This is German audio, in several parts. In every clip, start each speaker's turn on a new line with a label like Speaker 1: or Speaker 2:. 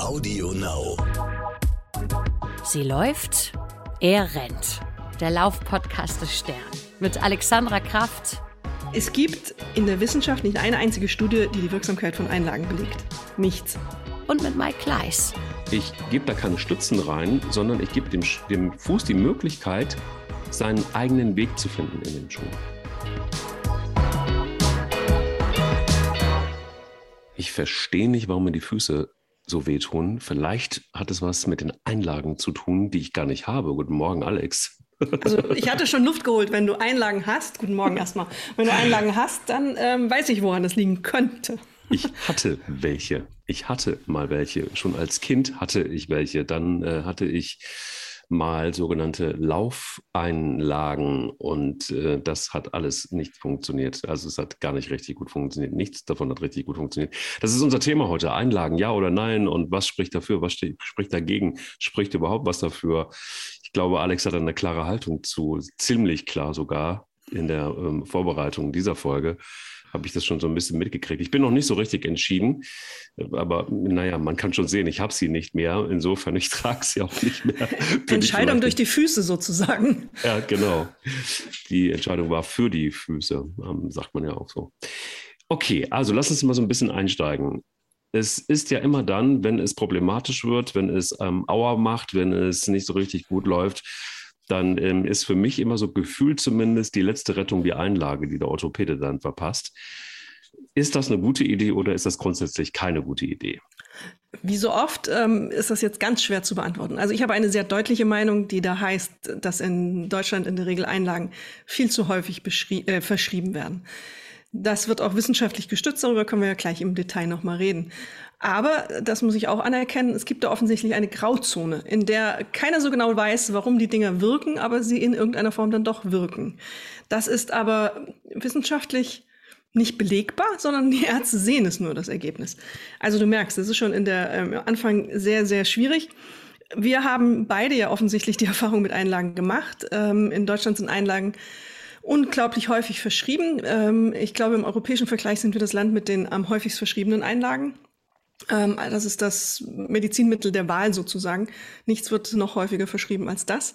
Speaker 1: Audio Now.
Speaker 2: Sie läuft, er rennt. Der Laufpodcast des Stern. Mit Alexandra Kraft.
Speaker 3: Es gibt in der Wissenschaft nicht eine einzige Studie, die die Wirksamkeit von Einlagen belegt. Nichts.
Speaker 2: Und mit Mike Kleiss.
Speaker 4: Ich gebe da keine Stützen rein, sondern ich gebe dem, dem Fuß die Möglichkeit, seinen eigenen Weg zu finden in den Schuh. Verstehe nicht, warum mir die Füße so wehtun. Vielleicht hat es was mit den Einlagen zu tun, die ich gar nicht habe. Guten Morgen, Alex.
Speaker 3: Also ich hatte schon Luft geholt. Wenn du Einlagen hast, guten Morgen erstmal. Wenn du Einlagen hast, dann ähm, weiß ich, woran das liegen könnte.
Speaker 4: Ich hatte welche. Ich hatte mal welche. Schon als Kind hatte ich welche. Dann äh, hatte ich mal sogenannte Laufeinlagen und äh, das hat alles nicht funktioniert. Also es hat gar nicht richtig gut funktioniert. Nichts davon hat richtig gut funktioniert. Das ist unser Thema heute. Einlagen, ja oder nein und was spricht dafür, was spricht dagegen, spricht überhaupt was dafür. Ich glaube, Alex hat eine klare Haltung zu, ziemlich klar sogar in der ähm, Vorbereitung dieser Folge habe ich das schon so ein bisschen mitgekriegt. Ich bin noch nicht so richtig entschieden, aber naja, man kann schon sehen, ich habe sie nicht mehr. Insofern, ich trage sie auch nicht mehr.
Speaker 3: Entscheidung durch die Füße sozusagen.
Speaker 4: Ja, genau. Die Entscheidung war für die Füße, ähm, sagt man ja auch so. Okay, also lass uns mal so ein bisschen einsteigen. Es ist ja immer dann, wenn es problematisch wird, wenn es ähm, Auer macht, wenn es nicht so richtig gut läuft, dann ähm, ist für mich immer so gefühlt zumindest die letzte Rettung die Einlage, die der Orthopäde dann verpasst. Ist das eine gute Idee oder ist das grundsätzlich keine gute Idee?
Speaker 3: Wie so oft ähm, ist das jetzt ganz schwer zu beantworten. Also ich habe eine sehr deutliche Meinung, die da heißt, dass in Deutschland in der Regel Einlagen viel zu häufig äh, verschrieben werden. Das wird auch wissenschaftlich gestützt, darüber können wir ja gleich im Detail nochmal reden. Aber, das muss ich auch anerkennen, es gibt da offensichtlich eine Grauzone, in der keiner so genau weiß, warum die Dinger wirken, aber sie in irgendeiner Form dann doch wirken. Das ist aber wissenschaftlich nicht belegbar, sondern die Ärzte sehen es nur, das Ergebnis. Also du merkst, das ist schon in der ähm, Anfang sehr, sehr schwierig. Wir haben beide ja offensichtlich die Erfahrung mit Einlagen gemacht. Ähm, in Deutschland sind Einlagen unglaublich häufig verschrieben. Ähm, ich glaube, im europäischen Vergleich sind wir das Land mit den am häufigst verschriebenen Einlagen. Ähm, das ist das Medizinmittel der Wahl sozusagen. Nichts wird noch häufiger verschrieben als das.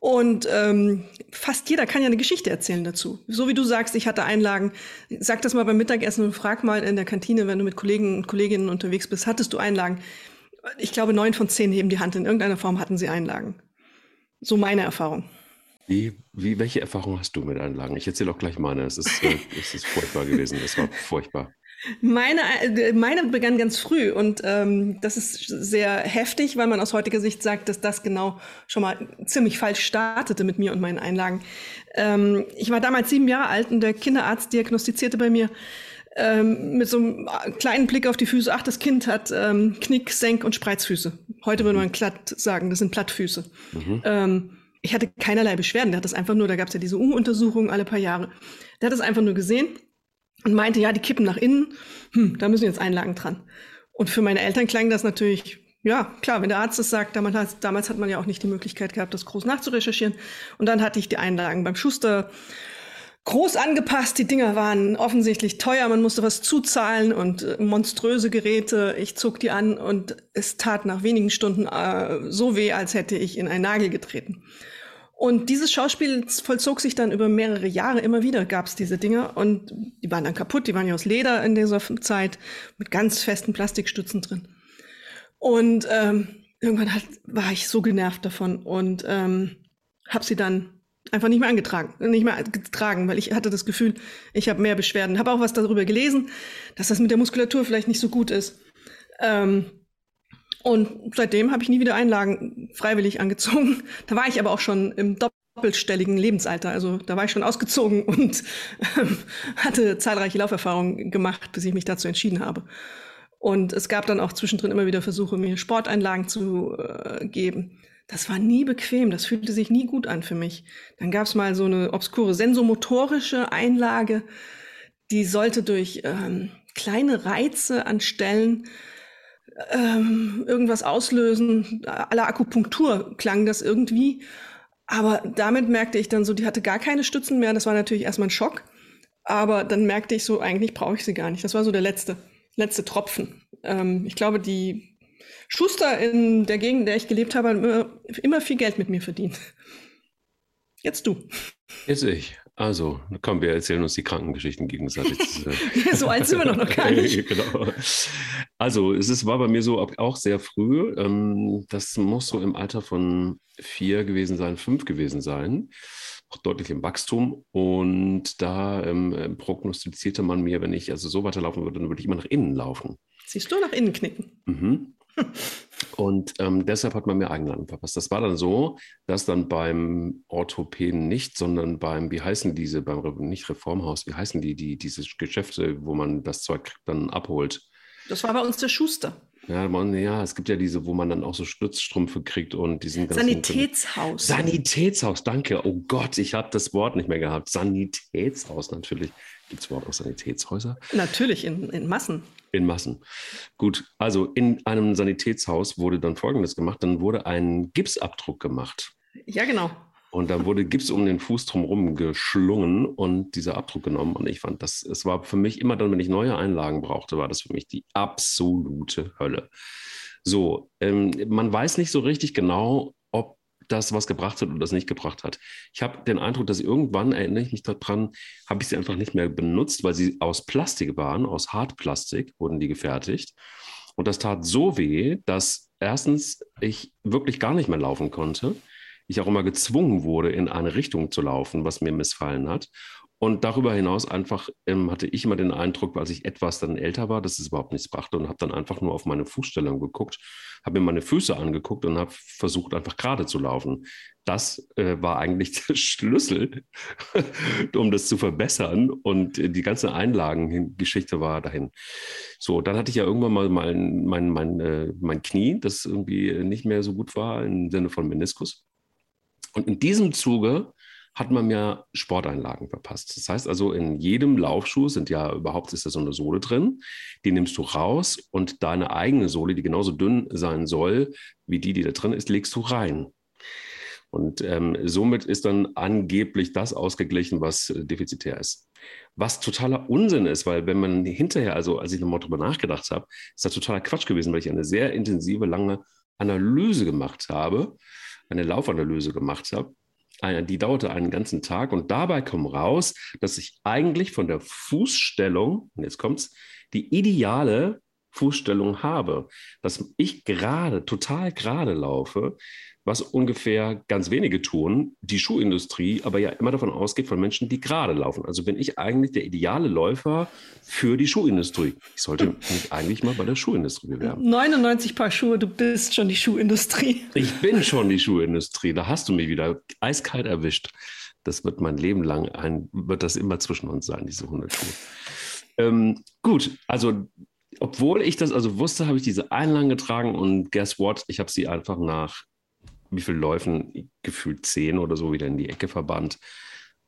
Speaker 3: Und ähm, fast jeder kann ja eine Geschichte erzählen dazu. So wie du sagst, ich hatte Einlagen. Sag das mal beim Mittagessen und frag mal in der Kantine, wenn du mit Kollegen und Kolleginnen unterwegs bist, hattest du Einlagen? Ich glaube, neun von zehn heben die Hand. In irgendeiner Form hatten sie Einlagen. So meine Erfahrung.
Speaker 4: Wie, wie, welche Erfahrung hast du mit Einlagen? Ich erzähle auch gleich meine. Es ist, äh, es ist furchtbar gewesen. Es war furchtbar.
Speaker 3: Meine, äh, meine begann ganz früh und ähm, das ist sehr heftig, weil man aus heutiger Sicht sagt, dass das genau schon mal ziemlich falsch startete mit mir und meinen Einlagen. Ähm, ich war damals sieben Jahre alt und der Kinderarzt diagnostizierte bei mir ähm, mit so einem kleinen Blick auf die Füße, ach, das Kind hat ähm, Knick, Senk und Spreizfüße. Heute würde man glatt sagen, das sind Plattfüße. Mhm. Ähm, ich hatte keinerlei Beschwerden, der hat das einfach nur, da gab es ja diese U-Untersuchungen alle paar Jahre. Der hat das einfach nur gesehen und meinte, ja, die kippen nach innen, hm, da müssen jetzt Einlagen dran. Und für meine Eltern klang das natürlich, ja, klar, wenn der Arzt das sagt, damals, damals hat man ja auch nicht die Möglichkeit gehabt, das groß nachzurecherchieren. Und dann hatte ich die Einlagen beim Schuster groß angepasst. Die Dinger waren offensichtlich teuer, man musste was zuzahlen und äh, monströse Geräte. Ich zog die an und es tat nach wenigen Stunden äh, so weh, als hätte ich in einen Nagel getreten. Und dieses Schauspiel vollzog sich dann über mehrere Jahre. Immer wieder gab es diese Dinger und die waren dann kaputt. Die waren ja aus Leder in dieser Zeit mit ganz festen Plastikstützen drin. Und ähm, irgendwann hat, war ich so genervt davon und ähm, habe sie dann einfach nicht mehr angetragen, nicht mehr getragen, weil ich hatte das Gefühl, ich habe mehr Beschwerden. Habe auch was darüber gelesen, dass das mit der Muskulatur vielleicht nicht so gut ist. Ähm, und seitdem habe ich nie wieder Einlagen freiwillig angezogen. Da war ich aber auch schon im doppelstelligen Lebensalter. Also da war ich schon ausgezogen und ähm, hatte zahlreiche Lauferfahrungen gemacht, bis ich mich dazu entschieden habe. Und es gab dann auch zwischendrin immer wieder Versuche, mir Sporteinlagen zu äh, geben. Das war nie bequem, das fühlte sich nie gut an für mich. Dann gab es mal so eine obskure sensomotorische Einlage, die sollte durch ähm, kleine Reize an Stellen ähm, irgendwas auslösen. Aller Akupunktur klang das irgendwie. Aber damit merkte ich dann so, die hatte gar keine Stützen mehr. Das war natürlich erstmal ein Schock. Aber dann merkte ich so, eigentlich brauche ich sie gar nicht. Das war so der letzte, letzte Tropfen. Ähm, ich glaube, die Schuster in der Gegend, in der ich gelebt habe, haben immer, immer viel Geld mit mir verdient. Jetzt du.
Speaker 4: Jetzt ich. Also, komm, wir erzählen uns die Krankengeschichten gegenseitig.
Speaker 3: so alt sind wir noch, noch gar nicht. genau.
Speaker 4: Also, es ist, war bei mir so auch sehr früh. Ähm, das muss so im Alter von vier gewesen sein, fünf gewesen sein. Auch deutlich im Wachstum. Und da ähm, prognostizierte man mir, wenn ich also so weiterlaufen würde, dann würde ich immer nach innen laufen.
Speaker 3: Siehst du, nach innen knicken. Mhm.
Speaker 4: Und ähm, deshalb hat man mir Eigenladen verpasst. Das war dann so, dass dann beim Orthopäden nicht, sondern beim, wie heißen diese, beim nicht Reformhaus, wie heißen die, die diese Geschäfte, wo man das Zeug dann abholt?
Speaker 3: Das war bei uns der Schuster.
Speaker 4: Ja, man, ja, es gibt ja diese, wo man dann auch so Stützstrümpfe kriegt und diesen
Speaker 3: Sanitätshaus.
Speaker 4: Sanitätshaus, danke. Oh Gott, ich habe das Wort nicht mehr gehabt. Sanitätshaus natürlich. Gibt es überhaupt auch Sanitätshäuser?
Speaker 3: Natürlich, in, in Massen.
Speaker 4: In Massen. Gut, also in einem Sanitätshaus wurde dann Folgendes gemacht. Dann wurde ein Gipsabdruck gemacht.
Speaker 3: Ja, genau.
Speaker 4: Und dann wurde Gips um den Fuß drumherum geschlungen und dieser Abdruck genommen. Und ich fand, das, es war für mich immer dann, wenn ich neue Einlagen brauchte, war das für mich die absolute Hölle. So, ähm, man weiß nicht so richtig genau, ob das was gebracht hat oder das nicht gebracht hat. Ich habe den Eindruck, dass irgendwann, erinnere ich mich daran, habe ich sie einfach nicht mehr benutzt, weil sie aus Plastik waren, aus Hartplastik wurden die gefertigt. Und das tat so weh, dass erstens ich wirklich gar nicht mehr laufen konnte ich auch immer gezwungen wurde, in eine Richtung zu laufen, was mir missfallen hat. Und darüber hinaus einfach ähm, hatte ich immer den Eindruck, als ich etwas dann älter war, dass es überhaupt nichts brachte und habe dann einfach nur auf meine Fußstellung geguckt, habe mir meine Füße angeguckt und habe versucht, einfach gerade zu laufen. Das äh, war eigentlich der Schlüssel, um das zu verbessern. Und äh, die ganze Einlagengeschichte war dahin. So, dann hatte ich ja irgendwann mal mein, mein, mein, äh, mein Knie, das irgendwie nicht mehr so gut war im Sinne von Meniskus. Und in diesem Zuge hat man mir Sporteinlagen verpasst. Das heißt also, in jedem Laufschuh sind ja überhaupt ist da so eine Sohle drin. Die nimmst du raus und deine eigene Sohle, die genauso dünn sein soll wie die, die da drin ist, legst du rein. Und ähm, somit ist dann angeblich das ausgeglichen, was äh, defizitär ist. Was totaler Unsinn ist, weil wenn man hinterher, also als ich nochmal drüber nachgedacht habe, ist das totaler Quatsch gewesen, weil ich eine sehr intensive, lange Analyse gemacht habe eine Laufanalyse gemacht habe. Die dauerte einen ganzen Tag und dabei kam raus, dass ich eigentlich von der Fußstellung, und jetzt kommt's, die ideale Fußstellung habe, dass ich gerade, total gerade laufe, was ungefähr ganz wenige tun, die Schuhindustrie aber ja immer davon ausgeht von Menschen, die gerade laufen. Also bin ich eigentlich der ideale Läufer für die Schuhindustrie. Ich sollte mich eigentlich mal bei der Schuhindustrie bewerben.
Speaker 3: 99 Paar Schuhe, du bist schon die Schuhindustrie.
Speaker 4: Ich bin schon die Schuhindustrie. Da hast du mich wieder eiskalt erwischt. Das wird mein Leben lang ein, wird das immer zwischen uns sein, diese 100 Schuhe. Ähm, gut, also obwohl ich das also wusste, habe ich diese Einlagen getragen und guess what? Ich habe sie einfach nach wie viel Läufen, gefühlt zehn oder so, wieder in die Ecke verbannt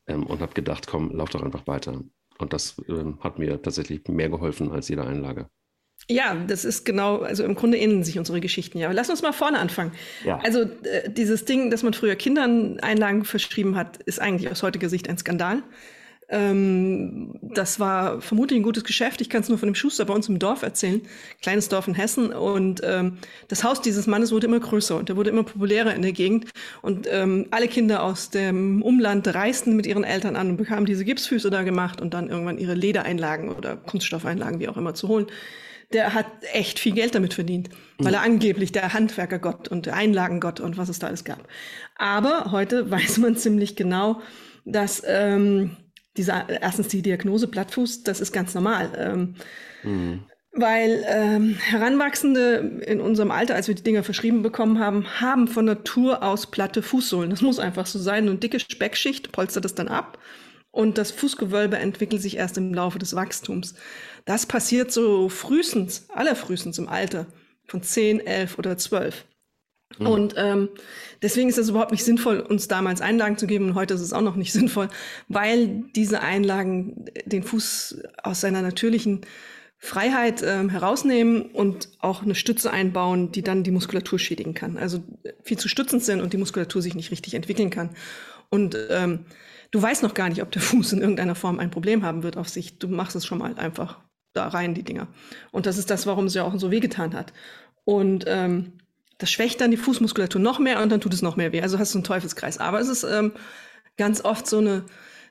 Speaker 4: ähm, und habe gedacht, komm, lauf doch einfach weiter. Und das ähm, hat mir tatsächlich mehr geholfen als jede Einlage.
Speaker 3: Ja, das ist genau, also im Grunde ähneln sich unsere Geschichten ja. Aber lass uns mal vorne anfangen. Ja. Also äh, dieses Ding, dass man früher Kindern Einlagen verschrieben hat, ist eigentlich aus heutiger Sicht ein Skandal. Ähm, das war vermutlich ein gutes Geschäft. Ich kann es nur von dem Schuster bei uns im Dorf erzählen. Kleines Dorf in Hessen. Und ähm, das Haus dieses Mannes wurde immer größer und er wurde immer populärer in der Gegend. Und ähm, alle Kinder aus dem Umland reisten mit ihren Eltern an und bekamen diese Gipsfüße da gemacht und dann irgendwann ihre Ledereinlagen oder Kunststoffeinlagen, wie auch immer, zu holen der hat echt viel Geld damit verdient, weil er angeblich der Handwerkergott und der Einlagengott und was es da alles gab. Aber heute weiß man ziemlich genau, dass ähm, dieser, erstens die Diagnose Plattfuß, das ist ganz normal. Ähm, mhm. Weil ähm, Heranwachsende in unserem Alter, als wir die Dinger verschrieben bekommen haben, haben von Natur aus platte Fußsohlen. Das muss einfach so sein. Und dicke Speckschicht polstert das dann ab. Und das Fußgewölbe entwickelt sich erst im Laufe des Wachstums. Das passiert so frühestens, allerfrühestens im Alter von 10, 11 oder 12. Mhm. Und ähm, deswegen ist es überhaupt nicht sinnvoll, uns damals Einlagen zu geben und heute ist es auch noch nicht sinnvoll, weil diese Einlagen den Fuß aus seiner natürlichen Freiheit ähm, herausnehmen und auch eine Stütze einbauen, die dann die Muskulatur schädigen kann. Also viel zu stützend sind und die Muskulatur sich nicht richtig entwickeln kann. Und ähm, du weißt noch gar nicht, ob der Fuß in irgendeiner Form ein Problem haben wird auf sich. Du machst es schon mal einfach da rein, die Dinger. Und das ist das, warum es ja auch so wehgetan hat. Und ähm, das schwächt dann die Fußmuskulatur noch mehr und dann tut es noch mehr weh. Also hast du einen Teufelskreis. Aber es ist ähm, ganz oft so eine,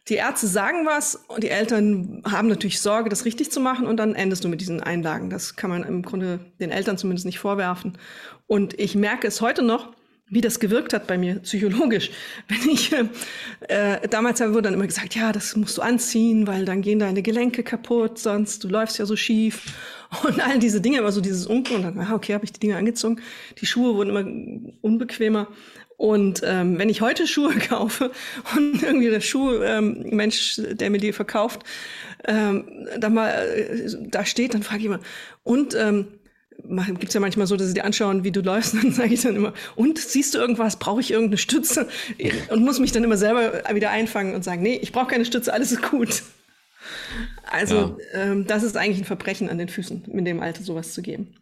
Speaker 3: die Ärzte sagen was und die Eltern haben natürlich Sorge, das richtig zu machen und dann endest du mit diesen Einlagen. Das kann man im Grunde den Eltern zumindest nicht vorwerfen. Und ich merke es heute noch, wie das gewirkt hat bei mir psychologisch. Wenn ich äh, damals wurde dann immer gesagt, ja, das musst du anziehen, weil dann gehen deine Gelenke kaputt, sonst du läufst ja so schief und all diese Dinge, immer so dieses Unken und dann, ah, okay, habe ich die Dinge angezogen. Die Schuhe wurden immer unbequemer. Und ähm, wenn ich heute Schuhe kaufe und irgendwie der Schuhmensch, ähm, der mir die verkauft, ähm, da mal äh, da steht, dann frage ich immer, und ähm, gibt es ja manchmal so, dass sie dir anschauen, wie du läufst, und dann sage ich dann immer, und siehst du irgendwas, brauche ich irgendeine Stütze? Und muss mich dann immer selber wieder einfangen und sagen, nee, ich brauche keine Stütze, alles ist gut. Also ja. ähm, das ist eigentlich ein Verbrechen an den Füßen, in dem Alter sowas zu geben.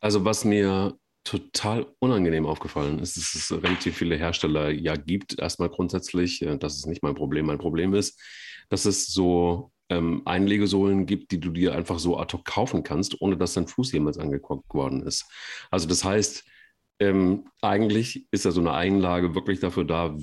Speaker 4: Also was mir total unangenehm aufgefallen ist, dass es relativ viele Hersteller ja gibt, erstmal grundsätzlich, äh, das ist nicht mein Problem. Mein Problem ist, dass es so ähm, Einlegesohlen gibt, die du dir einfach so ad hoc kaufen kannst, ohne dass dein Fuß jemals angeguckt worden ist. Also das heißt, ähm, eigentlich ist ja so eine Einlage wirklich dafür da,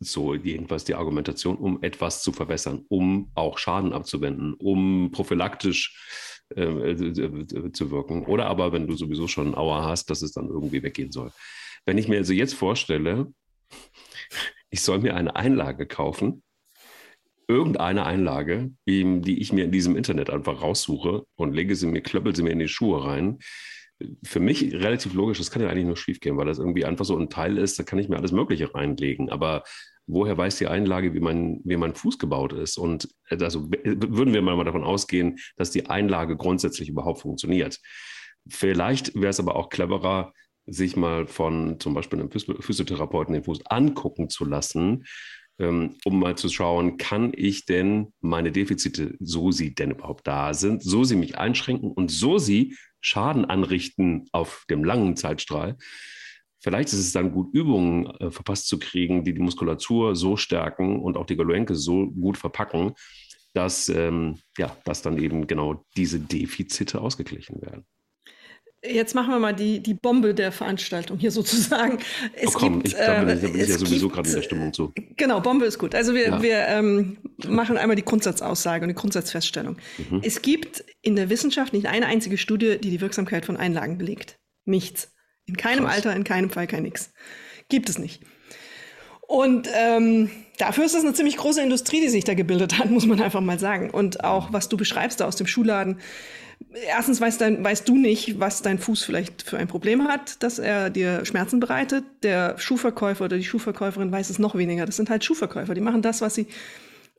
Speaker 4: so jedenfalls die Argumentation, um etwas zu verbessern, um auch Schaden abzuwenden, um prophylaktisch äh, äh, zu wirken. Oder aber, wenn du sowieso schon Auer hast, dass es dann irgendwie weggehen soll. Wenn ich mir also jetzt vorstelle, ich soll mir eine Einlage kaufen, irgendeine Einlage, die ich mir in diesem Internet einfach raussuche und lege sie mir, klöppel sie mir in die Schuhe rein. Für mich relativ logisch, das kann ja eigentlich nur schief gehen, weil das irgendwie einfach so ein Teil ist, da kann ich mir alles Mögliche reinlegen. Aber woher weiß die Einlage, wie mein, wie mein Fuß gebaut ist? Und also würden wir mal davon ausgehen, dass die Einlage grundsätzlich überhaupt funktioniert. Vielleicht wäre es aber auch cleverer, sich mal von zum Beispiel einem Physiotherapeuten den Fuß angucken zu lassen um mal zu schauen, kann ich denn meine Defizite, so sie denn überhaupt da sind, so sie mich einschränken und so sie Schaden anrichten auf dem langen Zeitstrahl. Vielleicht ist es dann gut, Übungen äh, verpasst zu kriegen, die die Muskulatur so stärken und auch die Gelenke so gut verpacken, dass, ähm, ja, dass dann eben genau diese Defizite ausgeglichen werden.
Speaker 3: Jetzt machen wir mal die, die Bombe der Veranstaltung hier sozusagen.
Speaker 4: Es oh komm, gibt, ich, da bin ich, da bin ich ja sowieso gerade in der Stimmung zu.
Speaker 3: Genau, Bombe ist gut. Also wir, ja. wir ähm, machen einmal die Grundsatzaussage und die Grundsatzfeststellung. Mhm. Es gibt in der Wissenschaft nicht eine einzige Studie, die die Wirksamkeit von Einlagen belegt. Nichts. In keinem Krass. Alter, in keinem Fall, kein nix. Gibt es nicht. Und ähm, dafür ist es eine ziemlich große Industrie, die sich da gebildet hat, muss man einfach mal sagen. Und auch, was du beschreibst da aus dem Schuhladen, erstens weißt, dein, weißt du nicht, was dein Fuß vielleicht für ein Problem hat, dass er dir Schmerzen bereitet. Der Schuhverkäufer oder die Schuhverkäuferin weiß es noch weniger. Das sind halt Schuhverkäufer. Die machen das, was sie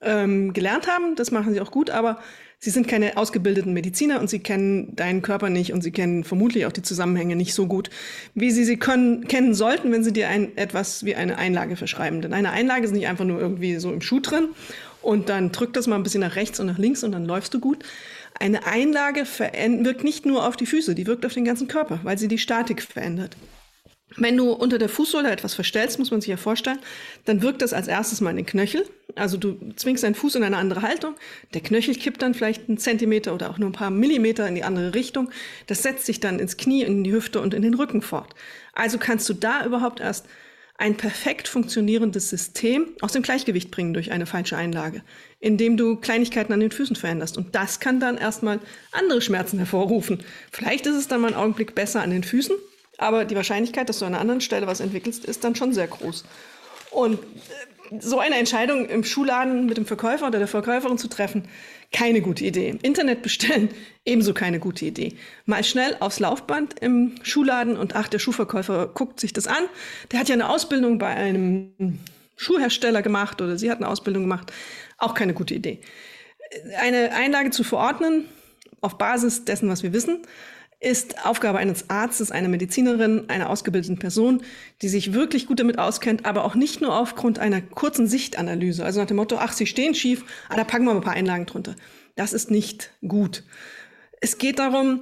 Speaker 3: ähm, gelernt haben. Das machen sie auch gut, aber sie sind keine ausgebildeten Mediziner und sie kennen deinen Körper nicht und sie kennen vermutlich auch die Zusammenhänge nicht so gut, wie sie sie können, kennen sollten, wenn sie dir ein, etwas wie eine Einlage verschreiben. Denn eine Einlage ist nicht einfach nur irgendwie so im Schuh drin und dann drückt das mal ein bisschen nach rechts und nach links und dann läufst du gut, eine Einlage wirkt nicht nur auf die Füße, die wirkt auf den ganzen Körper, weil sie die Statik verändert. Wenn du unter der Fußsohle etwas verstellst, muss man sich ja vorstellen, dann wirkt das als erstes mal in den Knöchel. Also du zwingst deinen Fuß in eine andere Haltung. Der Knöchel kippt dann vielleicht einen Zentimeter oder auch nur ein paar Millimeter in die andere Richtung. Das setzt sich dann ins Knie, in die Hüfte und in den Rücken fort. Also kannst du da überhaupt erst ein perfekt funktionierendes System aus dem Gleichgewicht bringen durch eine falsche Einlage, indem du Kleinigkeiten an den Füßen veränderst. Und das kann dann erstmal andere Schmerzen hervorrufen. Vielleicht ist es dann mal einen Augenblick besser an den Füßen, aber die Wahrscheinlichkeit, dass du an einer anderen Stelle was entwickelst, ist dann schon sehr groß. Und äh, so eine Entscheidung im Schuhladen mit dem Verkäufer oder der Verkäuferin zu treffen, keine gute Idee. Internet bestellen, ebenso keine gute Idee. Mal schnell aufs Laufband im Schuhladen und ach, der Schuhverkäufer guckt sich das an. Der hat ja eine Ausbildung bei einem Schuhhersteller gemacht oder sie hat eine Ausbildung gemacht. Auch keine gute Idee. Eine Einlage zu verordnen, auf Basis dessen, was wir wissen, ist Aufgabe eines Arztes, einer Medizinerin, einer ausgebildeten Person, die sich wirklich gut damit auskennt, aber auch nicht nur aufgrund einer kurzen Sichtanalyse. Also nach dem Motto, ach, Sie stehen schief, ah, da packen wir mal ein paar Einlagen drunter. Das ist nicht gut. Es geht darum,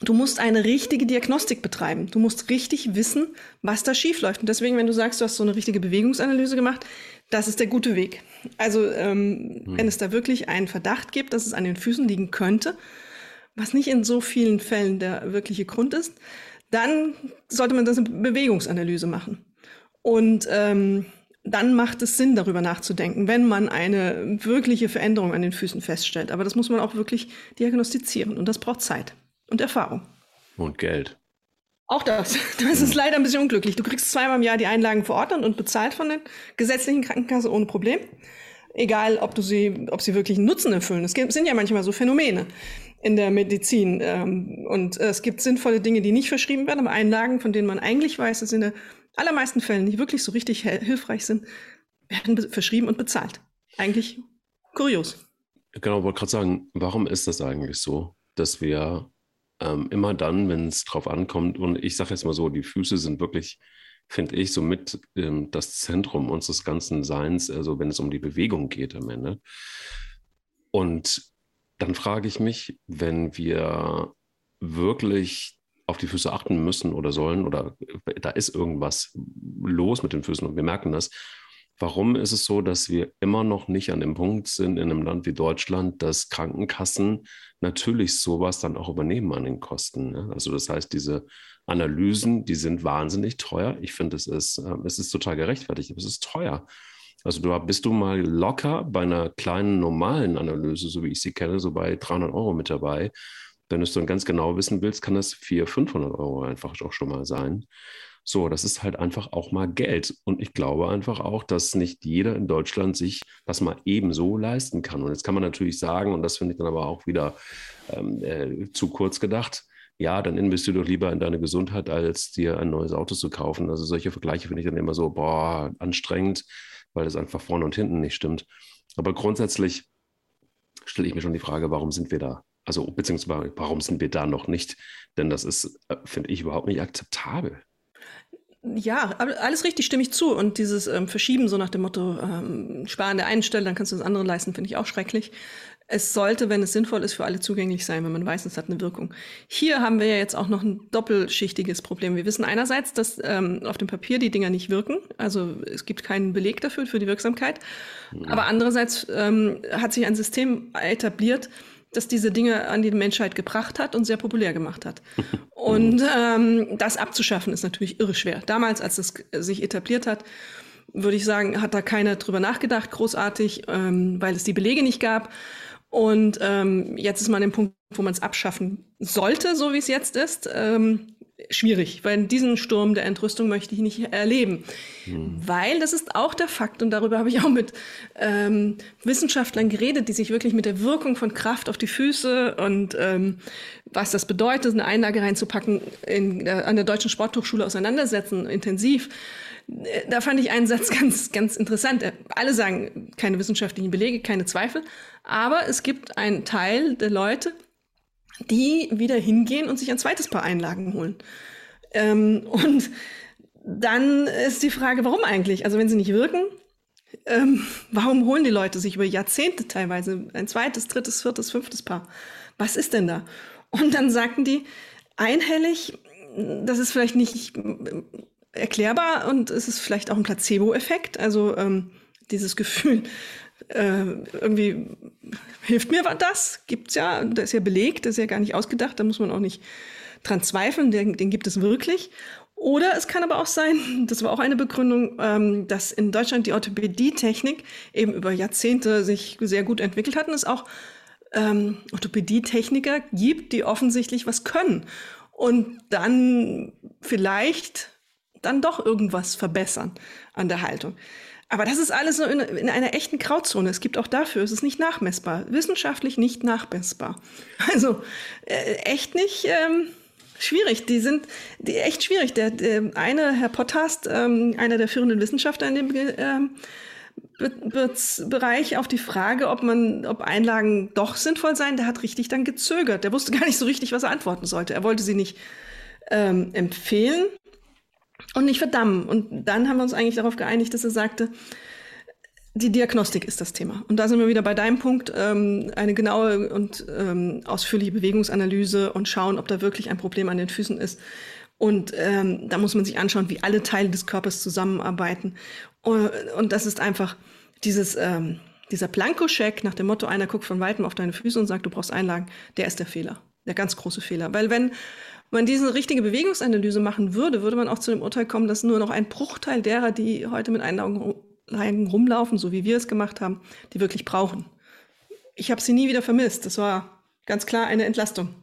Speaker 3: du musst eine richtige Diagnostik betreiben. Du musst richtig wissen, was da schief läuft. Und deswegen, wenn du sagst, du hast so eine richtige Bewegungsanalyse gemacht, das ist der gute Weg. Also ähm, hm. wenn es da wirklich einen Verdacht gibt, dass es an den Füßen liegen könnte, was nicht in so vielen Fällen der wirkliche Grund ist, dann sollte man das eine Bewegungsanalyse machen. Und ähm, dann macht es Sinn, darüber nachzudenken, wenn man eine wirkliche Veränderung an den Füßen feststellt. Aber das muss man auch wirklich diagnostizieren und das braucht Zeit und Erfahrung.
Speaker 4: Und Geld.
Speaker 3: Auch das. Das ist leider ein bisschen unglücklich. Du kriegst zweimal im Jahr die Einlagen verordnet und bezahlt von der gesetzlichen Krankenkasse ohne Problem. Egal, ob du sie, ob sie wirklich einen Nutzen erfüllen. Es sind ja manchmal so Phänomene in der Medizin. Ähm, und es gibt sinnvolle Dinge, die nicht verschrieben werden, aber Einlagen, von denen man eigentlich weiß, dass in den allermeisten Fällen nicht wirklich so richtig hilfreich sind, werden verschrieben und bezahlt. Eigentlich kurios.
Speaker 4: Genau, wollte gerade sagen, warum ist das eigentlich so, dass wir ähm, immer dann, wenn es drauf ankommt, und ich sage jetzt mal so, die Füße sind wirklich, finde ich, somit ähm, das Zentrum unseres ganzen Seins, also wenn es um die Bewegung geht am Ende. Und dann frage ich mich, wenn wir wirklich auf die Füße achten müssen oder sollen, oder da ist irgendwas los mit den Füßen und wir merken das, Warum ist es so, dass wir immer noch nicht an dem Punkt sind in einem Land wie Deutschland, dass Krankenkassen natürlich sowas dann auch übernehmen an den Kosten? Ne? Also das heißt, diese Analysen, die sind wahnsinnig teuer. Ich finde, es ist, äh, es ist total gerechtfertigt, aber es ist teuer. Also du bist du mal locker bei einer kleinen normalen Analyse, so wie ich sie kenne, so bei 300 Euro mit dabei. Wenn du es dann ganz genau wissen willst, kann das 400, 500 Euro einfach auch schon mal sein. So, das ist halt einfach auch mal Geld. Und ich glaube einfach auch, dass nicht jeder in Deutschland sich das mal ebenso leisten kann. Und jetzt kann man natürlich sagen, und das finde ich dann aber auch wieder ähm, äh, zu kurz gedacht, ja, dann investier doch lieber in deine Gesundheit, als dir ein neues Auto zu kaufen. Also solche Vergleiche finde ich dann immer so, boah, anstrengend, weil es einfach vorne und hinten nicht stimmt. Aber grundsätzlich stelle ich mir schon die Frage, warum sind wir da? Also beziehungsweise warum sind wir da noch nicht? Denn das ist, äh, finde ich, überhaupt nicht akzeptabel.
Speaker 3: Ja, alles richtig, stimme ich zu. Und dieses ähm, Verschieben, so nach dem Motto, ähm, sparen an der einen Stelle, dann kannst du das andere leisten, finde ich auch schrecklich. Es sollte, wenn es sinnvoll ist, für alle zugänglich sein, wenn man weiß, es hat eine Wirkung. Hier haben wir ja jetzt auch noch ein doppelschichtiges Problem. Wir wissen einerseits, dass ähm, auf dem Papier die Dinger nicht wirken. Also es gibt keinen Beleg dafür, für die Wirksamkeit. Ja. Aber andererseits ähm, hat sich ein System etabliert, das diese Dinge an die Menschheit gebracht hat und sehr populär gemacht hat. und ähm, das abzuschaffen ist natürlich irre schwer. Damals, als es sich etabliert hat, würde ich sagen, hat da keiner drüber nachgedacht, großartig, ähm, weil es die Belege nicht gab. Und ähm, jetzt ist man an dem Punkt, wo man es abschaffen sollte, so wie es jetzt ist. Ähm, schwierig, weil diesen Sturm der Entrüstung möchte ich nicht erleben. Hm. Weil das ist auch der Fakt, und darüber habe ich auch mit ähm, Wissenschaftlern geredet, die sich wirklich mit der Wirkung von Kraft auf die Füße und ähm, was das bedeutet, eine Einlage reinzupacken, in, der, an der Deutschen Sporthochschule auseinandersetzen, intensiv. Da fand ich einen Satz ganz, ganz interessant. Alle sagen, keine wissenschaftlichen Belege, keine Zweifel. Aber es gibt einen Teil der Leute, die wieder hingehen und sich ein zweites Paar Einlagen holen. Ähm, und dann ist die Frage, warum eigentlich? Also wenn sie nicht wirken, ähm, warum holen die Leute sich über Jahrzehnte teilweise ein zweites, drittes, viertes, fünftes Paar? Was ist denn da? Und dann sagten die einhellig, das ist vielleicht nicht erklärbar und es ist vielleicht auch ein Placebo-Effekt, also ähm, dieses Gefühl, äh, irgendwie hilft mir das, gibt's ja, das ist ja belegt, das ist ja gar nicht ausgedacht, da muss man auch nicht dran zweifeln, den, den gibt es wirklich. Oder es kann aber auch sein, das war auch eine Begründung, ähm, dass in Deutschland die Orthopädie-Technik eben über Jahrzehnte sich sehr gut entwickelt hat und es auch ähm, Orthopädie-Techniker gibt, die offensichtlich was können und dann vielleicht dann doch irgendwas verbessern an der Haltung. Aber das ist alles so in, in, einer echten Grauzone. Es gibt auch dafür, es ist nicht nachmessbar, wissenschaftlich nicht nachmessbar. Also äh, echt nicht ähm, schwierig. Die sind die, echt schwierig. Der, der eine, Herr Potthast, ähm, einer der führenden Wissenschaftler in dem ähm, Be Be Bereich auf die Frage, ob man, ob Einlagen doch sinnvoll seien, der hat richtig dann gezögert. Der wusste gar nicht so richtig, was er antworten sollte. Er wollte sie nicht ähm, empfehlen, und nicht verdammen. Und dann haben wir uns eigentlich darauf geeinigt, dass er sagte, Die Diagnostik ist das Thema. Und da sind wir wieder bei deinem Punkt, ähm, eine genaue und ähm, ausführliche Bewegungsanalyse und schauen, ob da wirklich ein Problem an den Füßen ist. Und ähm, da muss man sich anschauen, wie alle Teile des Körpers zusammenarbeiten. Und, und das ist einfach dieses, ähm, dieser Plankoscheck nach dem Motto, einer guckt von weitem auf deine Füße und sagt, du brauchst Einlagen, der ist der Fehler, der ganz große Fehler. Weil wenn man diese richtige Bewegungsanalyse machen würde, würde man auch zu dem Urteil kommen, dass nur noch ein Bruchteil derer, die heute mit Einlagen rumlaufen, so wie wir es gemacht haben, die wirklich brauchen. Ich habe sie nie wieder vermisst. Das war ganz klar eine Entlastung.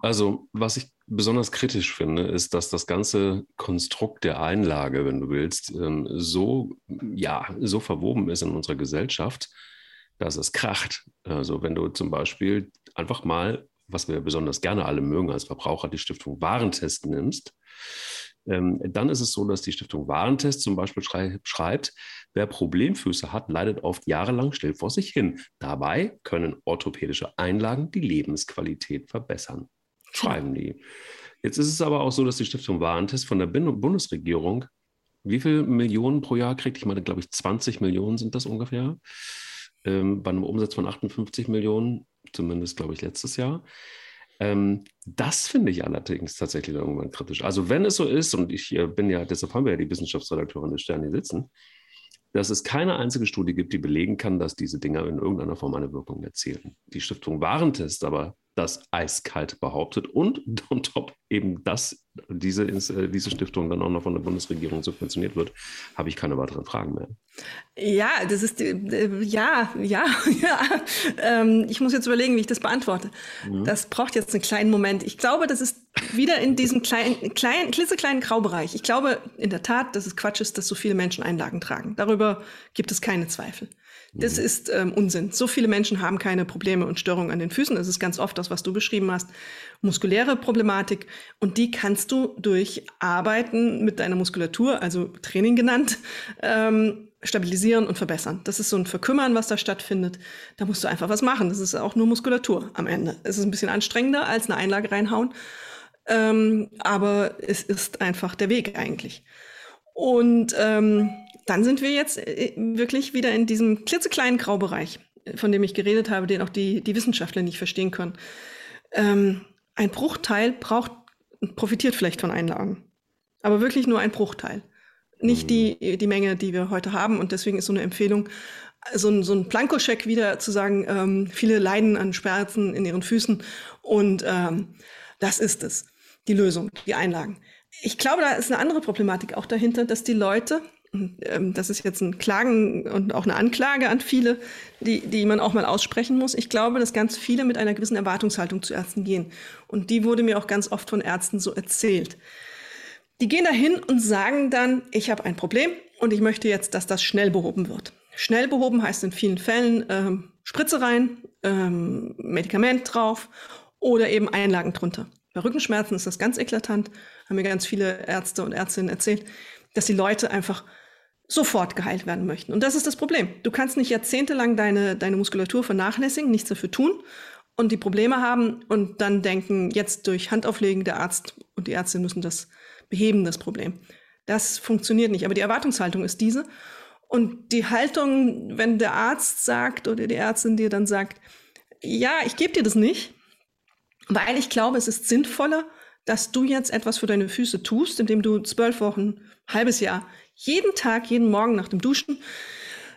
Speaker 4: Also, was ich besonders kritisch finde, ist, dass das ganze Konstrukt der Einlage, wenn du willst, ähm, so, ja, so verwoben ist in unserer Gesellschaft, dass es kracht. Also, wenn du zum Beispiel einfach mal, was wir besonders gerne alle mögen als Verbraucher, die Stiftung Warentest nimmst, ähm, dann ist es so, dass die Stiftung Warentest zum Beispiel schrei schreibt, wer Problemfüße hat, leidet oft jahrelang still vor sich hin. Dabei können orthopädische Einlagen die Lebensqualität verbessern. Schreiben die. Jetzt ist es aber auch so, dass die Stiftung Warentest von der Bundesregierung, wie viele Millionen pro Jahr kriegt? Ich meine, glaube ich, 20 Millionen sind das ungefähr. Ähm, bei einem Umsatz von 58 Millionen, zumindest glaube ich letztes Jahr. Ähm, das finde ich allerdings tatsächlich irgendwann kritisch. Also wenn es so ist, und ich äh, bin ja, deshalb haben wir ja die Wissenschaftsredakteurin des Stern hier sitzen, dass es keine einzige Studie gibt, die belegen kann, dass diese Dinger in irgendeiner Form eine Wirkung erzielen. Die Stiftung Warentest aber das eiskalt behauptet und on top eben, dass diese, äh, diese Stiftung dann auch noch von der Bundesregierung subventioniert wird, habe ich keine weiteren Fragen mehr.
Speaker 3: Ja, das ist, äh, ja, ja, ja. Ähm, ich muss jetzt überlegen, wie ich das beantworte. Mhm. Das braucht jetzt einen kleinen Moment. Ich glaube, das ist wieder in diesem kleinen, kleinen, klitzekleinen Graubereich. Ich glaube in der Tat, dass es Quatsch ist, dass so viele Menschen Einlagen tragen. Darüber gibt es keine Zweifel. Das mhm. ist ähm, Unsinn. So viele Menschen haben keine Probleme und Störungen an den Füßen. Das ist ganz oft das, was du beschrieben hast. Muskuläre Problematik. Und die kannst du durch Arbeiten mit deiner Muskulatur, also Training genannt, ähm, stabilisieren und verbessern. Das ist so ein Verkümmern, was da stattfindet. Da musst du einfach was machen. Das ist auch nur Muskulatur am Ende. Es ist ein bisschen anstrengender als eine Einlage reinhauen. Ähm, aber es ist einfach der Weg eigentlich. Und ähm, dann sind wir jetzt äh, wirklich wieder in diesem klitzekleinen Graubereich, von dem ich geredet habe, den auch die, die Wissenschaftler nicht verstehen können. Ähm, ein Bruchteil braucht, profitiert vielleicht von Einlagen, aber wirklich nur ein Bruchteil. Nicht die, die Menge, die wir heute haben. Und deswegen ist so eine Empfehlung, so ein, so ein Plankoscheck wieder zu sagen, ähm, viele leiden an Schmerzen in ihren Füßen. Und ähm, das ist es, die Lösung, die Einlagen. Ich glaube, da ist eine andere Problematik auch dahinter, dass die Leute, das ist jetzt ein Klagen und auch eine Anklage an viele, die, die man auch mal aussprechen muss. Ich glaube, dass ganz viele mit einer gewissen Erwartungshaltung zu Ärzten gehen. Und die wurde mir auch ganz oft von Ärzten so erzählt. Die gehen dahin und sagen dann, ich habe ein Problem und ich möchte jetzt, dass das schnell behoben wird. Schnell behoben heißt in vielen Fällen ähm, Spritze rein, ähm, Medikament drauf oder eben Einlagen drunter. Bei Rückenschmerzen ist das ganz eklatant, haben mir ganz viele Ärzte und Ärztinnen erzählt, dass die Leute einfach sofort geheilt werden möchten. Und das ist das Problem. Du kannst nicht jahrzehntelang deine, deine Muskulatur vernachlässigen, nichts dafür tun und die Probleme haben und dann denken, jetzt durch Handauflegen der Arzt und die Ärztin müssen das beheben, das Problem. Das funktioniert nicht. Aber die Erwartungshaltung ist diese. Und die Haltung, wenn der Arzt sagt oder die Ärztin dir dann sagt, ja, ich gebe dir das nicht, weil ich glaube, es ist sinnvoller, dass du jetzt etwas für deine Füße tust, indem du zwölf Wochen, halbes Jahr jeden Tag, jeden Morgen nach dem Duschen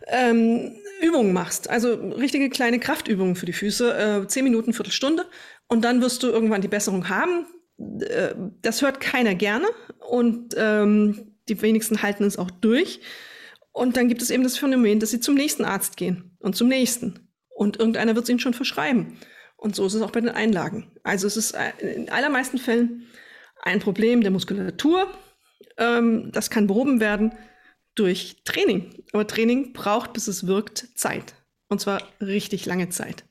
Speaker 3: ähm, Übungen machst. Also richtige kleine Kraftübungen für die Füße, äh, zehn Minuten, Viertelstunde. Und dann wirst du irgendwann die Besserung haben. Äh, das hört keiner gerne und ähm, die wenigsten halten es auch durch. Und dann gibt es eben das Phänomen, dass sie zum nächsten Arzt gehen und zum nächsten. Und irgendeiner wird es ihnen schon verschreiben. Und so ist es auch bei den Einlagen. Also es ist äh, in allermeisten Fällen ein Problem der Muskulatur, ähm, das kann behoben werden durch Training. Aber Training braucht, bis es wirkt, Zeit. Und zwar richtig lange Zeit.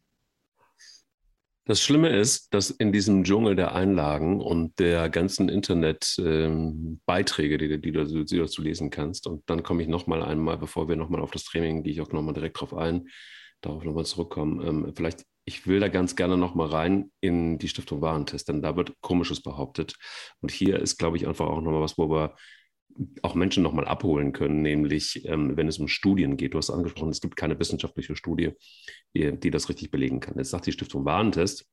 Speaker 4: Das Schlimme ist, dass in diesem Dschungel der Einlagen und der ganzen Internetbeiträge, ähm, die, die, du, dazu lesen kannst, und dann komme ich nochmal einmal, bevor wir nochmal auf das Training, gehe ich auch nochmal direkt drauf ein, darauf nochmal zurückkommen. Ähm, vielleicht, ich will da ganz gerne nochmal rein in die Stiftung Warentest, denn da wird Komisches behauptet. Und hier ist, glaube ich, einfach auch nochmal was, wo wir auch Menschen nochmal abholen können, nämlich ähm, wenn es um Studien geht. Du hast angesprochen, es gibt keine wissenschaftliche Studie, die, die das richtig belegen kann. Jetzt sagt die Stiftung Warentest,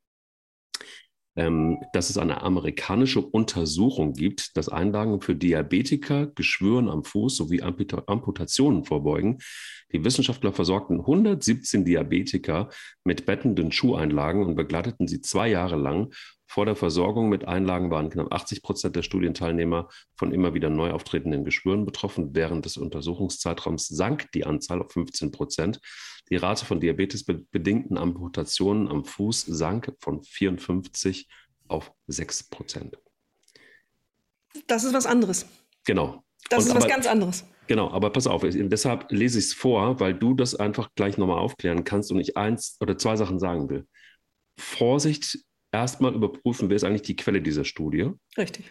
Speaker 4: dass es eine amerikanische Untersuchung gibt, dass Einlagen für Diabetiker, Geschwüren am Fuß sowie Amputationen vorbeugen. Die Wissenschaftler versorgten 117 Diabetiker mit bettenden Schuheinlagen und begleiteten sie zwei Jahre lang vor der Versorgung mit Einlagen waren knapp 80 Prozent der Studienteilnehmer von immer wieder neu auftretenden Geschwüren betroffen. Während des Untersuchungszeitraums sank die Anzahl auf 15 Prozent. Die Rate von diabetesbedingten Amputationen am Fuß sank von 54 auf 6 Prozent.
Speaker 3: Das ist was anderes.
Speaker 4: Genau.
Speaker 3: Das Und ist was ganz anderes.
Speaker 4: Genau, aber pass auf, deshalb lese ich es vor, weil du das einfach gleich nochmal aufklären kannst und ich eins oder zwei Sachen sagen will. Vorsicht erstmal überprüfen, wer ist eigentlich die Quelle dieser Studie.
Speaker 3: Richtig.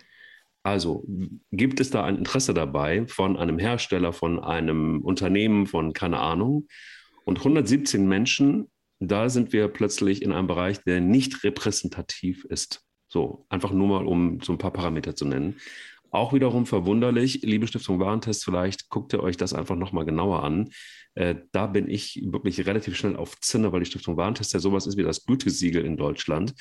Speaker 4: Also gibt es da ein Interesse dabei von einem Hersteller, von einem Unternehmen, von keine Ahnung. Und 117 Menschen, da sind wir plötzlich in einem Bereich, der nicht repräsentativ ist. So, einfach nur mal, um so ein paar Parameter zu nennen. Auch wiederum verwunderlich, liebe Stiftung Warentest, vielleicht guckt ihr euch das einfach nochmal genauer an. Äh, da bin ich wirklich relativ schnell auf Zinne, weil die Stiftung Warentest ja sowas ist wie das Gütesiegel in Deutschland.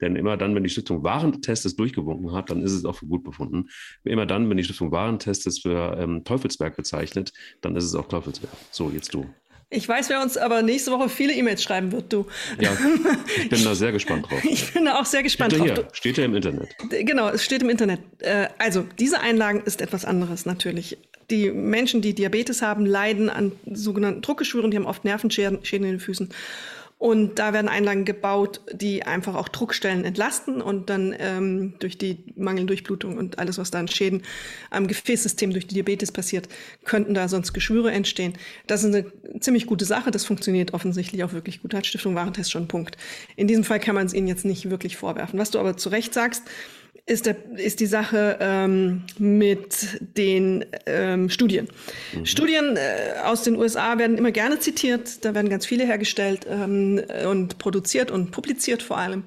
Speaker 4: Denn immer dann, wenn die Stiftung Warentest es durchgewunken hat, dann ist es auch für gut befunden. Immer dann, wenn die Stiftung Warentest es für ähm, Teufelsberg bezeichnet, dann ist es auch Teufelsberg. So, jetzt du.
Speaker 3: Ich weiß, wer uns aber nächste Woche viele E-Mails schreiben wird, du.
Speaker 4: Ja, ich bin da sehr gespannt drauf.
Speaker 3: Ich bin da auch sehr gespannt
Speaker 4: steht
Speaker 3: drauf.
Speaker 4: Hier, steht ja im Internet.
Speaker 3: Genau, es steht im Internet. Äh, also, diese Einlagen ist etwas anderes natürlich. Die Menschen, die Diabetes haben, leiden an sogenannten Druckgeschwüren, die haben oft Nervenschäden in den Füßen. Und da werden Einlagen gebaut, die einfach auch Druckstellen entlasten und dann ähm, durch die Mangeldurchblutung und alles, was da an Schäden am Gefäßsystem durch die Diabetes passiert, könnten da sonst Geschwüre entstehen. Das ist eine ziemlich gute Sache. Das funktioniert offensichtlich auch wirklich gut. Hat Stiftung Warentest schon einen Punkt. In diesem Fall kann man es ihnen jetzt nicht wirklich vorwerfen. Was du aber zu Recht sagst, ist, der, ist die Sache ähm, mit den ähm, Studien. Mhm. Studien äh, aus den USA werden immer gerne zitiert. Da werden ganz viele hergestellt ähm, und produziert und publiziert vor allem.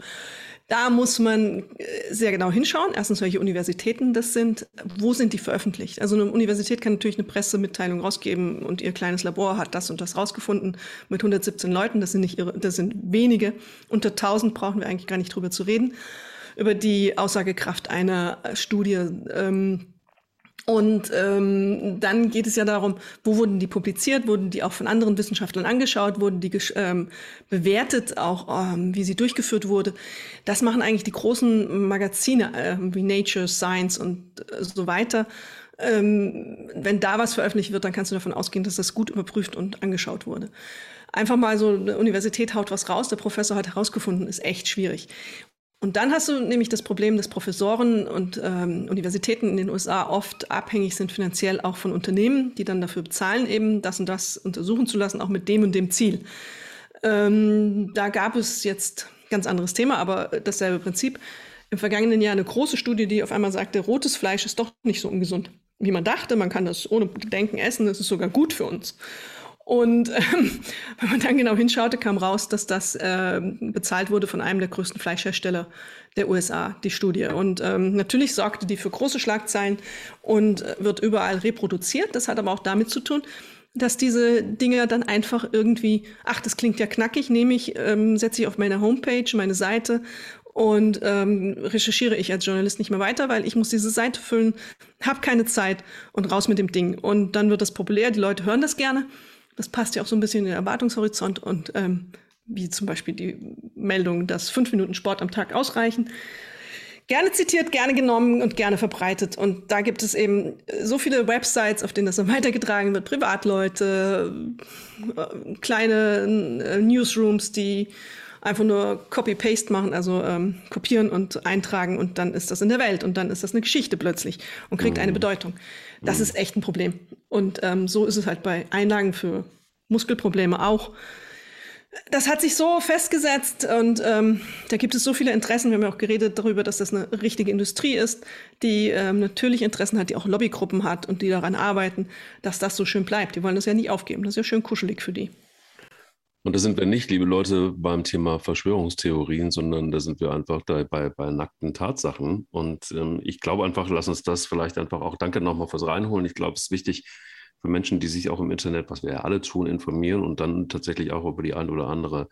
Speaker 3: Da muss man äh, sehr genau hinschauen. Erstens, welche Universitäten das sind. Wo sind die veröffentlicht? Also eine Universität kann natürlich eine Pressemitteilung rausgeben und ihr kleines Labor hat das und das rausgefunden mit 117 Leuten. Das sind nicht ihre, das sind wenige. Unter 1000 brauchen wir eigentlich gar nicht drüber zu reden über die Aussagekraft einer Studie. Ähm, und ähm, dann geht es ja darum, wo wurden die publiziert, wurden die auch von anderen Wissenschaftlern angeschaut, wurden die ähm, bewertet, auch ähm, wie sie durchgeführt wurde. Das machen eigentlich die großen Magazine äh, wie Nature, Science und äh, so weiter. Ähm, wenn da was veröffentlicht wird, dann kannst du davon ausgehen, dass das gut überprüft und angeschaut wurde. Einfach mal so eine Universität haut was raus, der Professor hat herausgefunden, ist echt schwierig. Und dann hast du nämlich das Problem, dass Professoren und ähm, Universitäten in den USA oft abhängig sind finanziell auch von Unternehmen, die dann dafür bezahlen, eben das und das untersuchen zu lassen, auch mit dem und dem Ziel. Ähm, da gab es jetzt ganz anderes Thema, aber dasselbe Prinzip. Im vergangenen Jahr eine große Studie, die auf einmal sagte, rotes Fleisch ist doch nicht so ungesund, wie man dachte. Man kann das ohne Denken essen, das ist sogar gut für uns. Und ähm, wenn man dann genau hinschaute, kam raus, dass das äh, bezahlt wurde von einem der größten Fleischhersteller der USA, die Studie. Und ähm, natürlich sorgte die für große Schlagzeilen und äh, wird überall reproduziert. Das hat aber auch damit zu tun, dass diese Dinge dann einfach irgendwie, ach, das klingt ja knackig, nehme ich, ähm, setze ich auf meine Homepage, meine Seite und ähm, recherchiere ich als Journalist nicht mehr weiter, weil ich muss diese Seite füllen, habe keine Zeit und raus mit dem Ding. Und dann wird das populär, die Leute hören das gerne. Das passt ja auch so ein bisschen in den Erwartungshorizont und ähm, wie zum Beispiel die Meldung, dass fünf Minuten Sport am Tag ausreichen. Gerne zitiert, gerne genommen und gerne verbreitet. Und da gibt es eben so viele Websites, auf denen das dann weitergetragen wird. Privatleute, äh, kleine äh, Newsrooms, die einfach nur Copy-Paste machen, also ähm, kopieren und eintragen und dann ist das in der Welt und dann ist das eine Geschichte plötzlich und kriegt mhm. eine Bedeutung. Das mhm. ist echt ein Problem. Und ähm, so ist es halt bei Einlagen für Muskelprobleme auch. Das hat sich so festgesetzt und ähm, da gibt es so viele Interessen. Wir haben ja auch geredet darüber, dass das eine richtige Industrie ist, die ähm, natürlich Interessen hat, die auch Lobbygruppen hat und die daran arbeiten, dass das so schön bleibt. Die wollen das ja nicht aufgeben. Das ist ja schön kuschelig für die.
Speaker 4: Und da sind wir nicht, liebe Leute, beim Thema Verschwörungstheorien, sondern da sind wir einfach bei, bei nackten Tatsachen. Und ähm, ich glaube einfach, lass uns das vielleicht einfach auch, danke nochmal fürs Reinholen. Ich glaube, es ist wichtig für Menschen, die sich auch im Internet, was wir ja alle tun, informieren und dann tatsächlich auch über die eine oder andere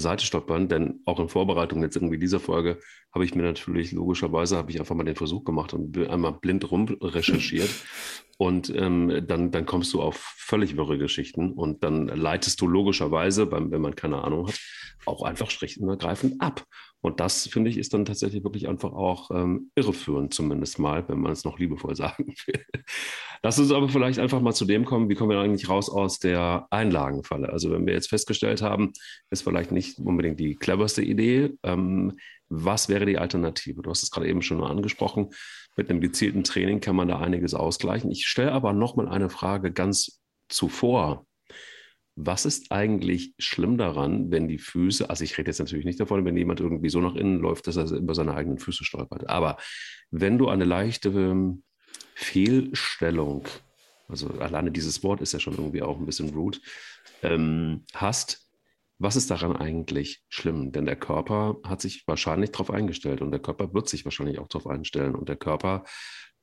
Speaker 4: Seite stolpern. Denn auch in Vorbereitung jetzt irgendwie dieser Folge habe ich mir natürlich logischerweise, habe ich einfach mal den Versuch gemacht und einmal blind rum recherchiert. Und ähm, dann, dann kommst du auf völlig wirre Geschichten und dann leitest du logischerweise, beim, wenn man keine Ahnung hat, auch einfach schlicht und ergreifend ab. Und das, finde ich, ist dann tatsächlich wirklich einfach auch ähm, irreführend, zumindest mal, wenn man es noch liebevoll sagen will. Lass uns aber vielleicht einfach mal zu dem kommen, wie kommen wir eigentlich raus aus der Einlagenfalle? Also wenn wir jetzt festgestellt haben, ist vielleicht nicht unbedingt die cleverste Idee, ähm, was wäre die Alternative? Du hast es gerade eben schon mal angesprochen. Mit einem gezielten Training kann man da einiges ausgleichen. Ich stelle aber nochmal eine Frage ganz zuvor. Was ist eigentlich schlimm daran, wenn die Füße, also ich rede jetzt natürlich nicht davon, wenn jemand irgendwie so nach innen läuft, dass er über seine eigenen Füße stolpert, aber wenn du eine leichte ähm, Fehlstellung, also alleine dieses Wort ist ja schon irgendwie auch ein bisschen rude, ähm, hast, was ist daran eigentlich schlimm? Denn der Körper hat sich wahrscheinlich darauf eingestellt und der Körper wird sich wahrscheinlich auch darauf einstellen und der Körper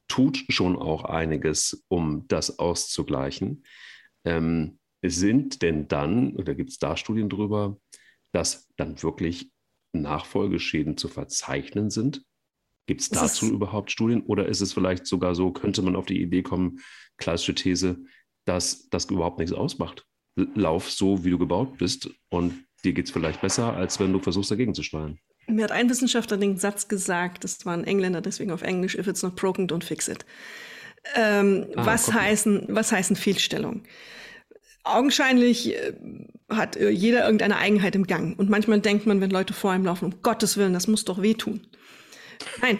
Speaker 4: tut schon auch einiges, um das auszugleichen. Ähm, sind denn dann, oder gibt es da Studien drüber, dass dann wirklich Nachfolgeschäden zu verzeichnen sind? Gibt es dazu überhaupt Studien oder ist es vielleicht sogar so, könnte man auf die Idee kommen, klassische These, dass das überhaupt nichts ausmacht? lauf so, wie du gebaut bist und dir geht es vielleicht besser, als wenn du versuchst, dagegen zu steuern.
Speaker 3: Mir hat ein Wissenschaftler den Satz gesagt, das war ein Engländer, deswegen auf Englisch, if it's not broken, don't fix it. Ähm, ah, was, heißen, was heißen Fehlstellungen? Augenscheinlich äh, hat äh, jeder irgendeine Eigenheit im Gang. Und manchmal denkt man, wenn Leute vor einem laufen, um Gottes Willen, das muss doch wehtun. Nein.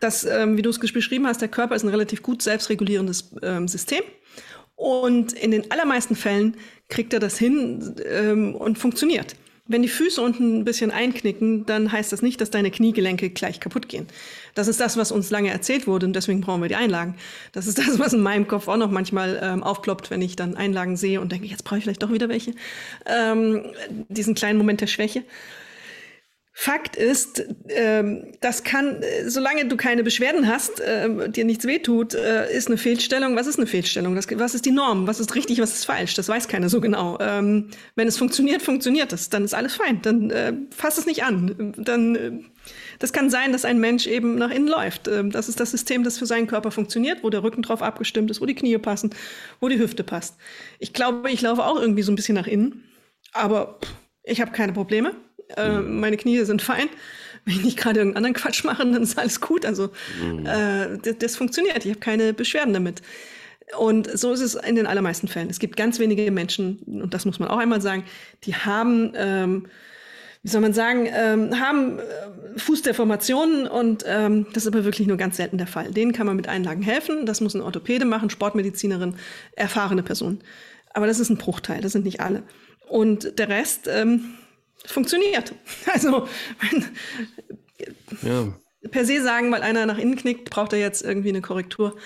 Speaker 3: Das, ähm, wie du es beschrieben hast, der Körper ist ein relativ gut selbstregulierendes ähm, System. Und in den allermeisten Fällen kriegt er das hin ähm, und funktioniert. Wenn die Füße unten ein bisschen einknicken, dann heißt das nicht, dass deine Kniegelenke gleich kaputt gehen. Das ist das, was uns lange erzählt wurde und deswegen brauchen wir die Einlagen. Das ist das, was in meinem Kopf auch noch manchmal ähm, aufploppt, wenn ich dann Einlagen sehe und denke, jetzt brauche ich vielleicht doch wieder welche. Ähm, diesen kleinen Moment der Schwäche. Fakt ist, ähm, das kann, solange du keine Beschwerden hast, äh, dir nichts wehtut, äh, ist eine Fehlstellung. Was ist eine Fehlstellung? Das, was ist die Norm? Was ist richtig, was ist falsch? Das weiß keiner so genau. Ähm, wenn es funktioniert, funktioniert es. Dann ist alles fein. Dann äh, fass es nicht an. Dann, äh, das kann sein, dass ein Mensch eben nach innen läuft. Ähm, das ist das System, das für seinen Körper funktioniert, wo der Rücken drauf abgestimmt ist, wo die Knie passen, wo die Hüfte passt. Ich glaube, ich laufe auch irgendwie so ein bisschen nach innen. Aber ich habe keine Probleme äh, mhm. meine Knie sind fein. Wenn ich nicht gerade irgendeinen anderen Quatsch mache, dann ist alles gut. Also mhm. äh, das, das, funktioniert. Ich habe keine Beschwerden damit. Und so ist es in den allermeisten Fällen. Es gibt ganz wenige Menschen, und das muss man auch einmal sagen, die haben, ähm, wie soll man sagen, ähm, haben äh, Fußdeformationen und ähm, das ist aber wirklich nur ganz selten der Fall. Denen kann man mit Einlagen helfen. Das muss ein Orthopäde machen, Sportmedizinerin, erfahrene Person. Aber das ist ein Bruchteil, das sind nicht alle. Und der Rest, ähm, funktioniert. Also ja. per se sagen, weil einer nach innen knickt, braucht er jetzt irgendwie eine Korrektur.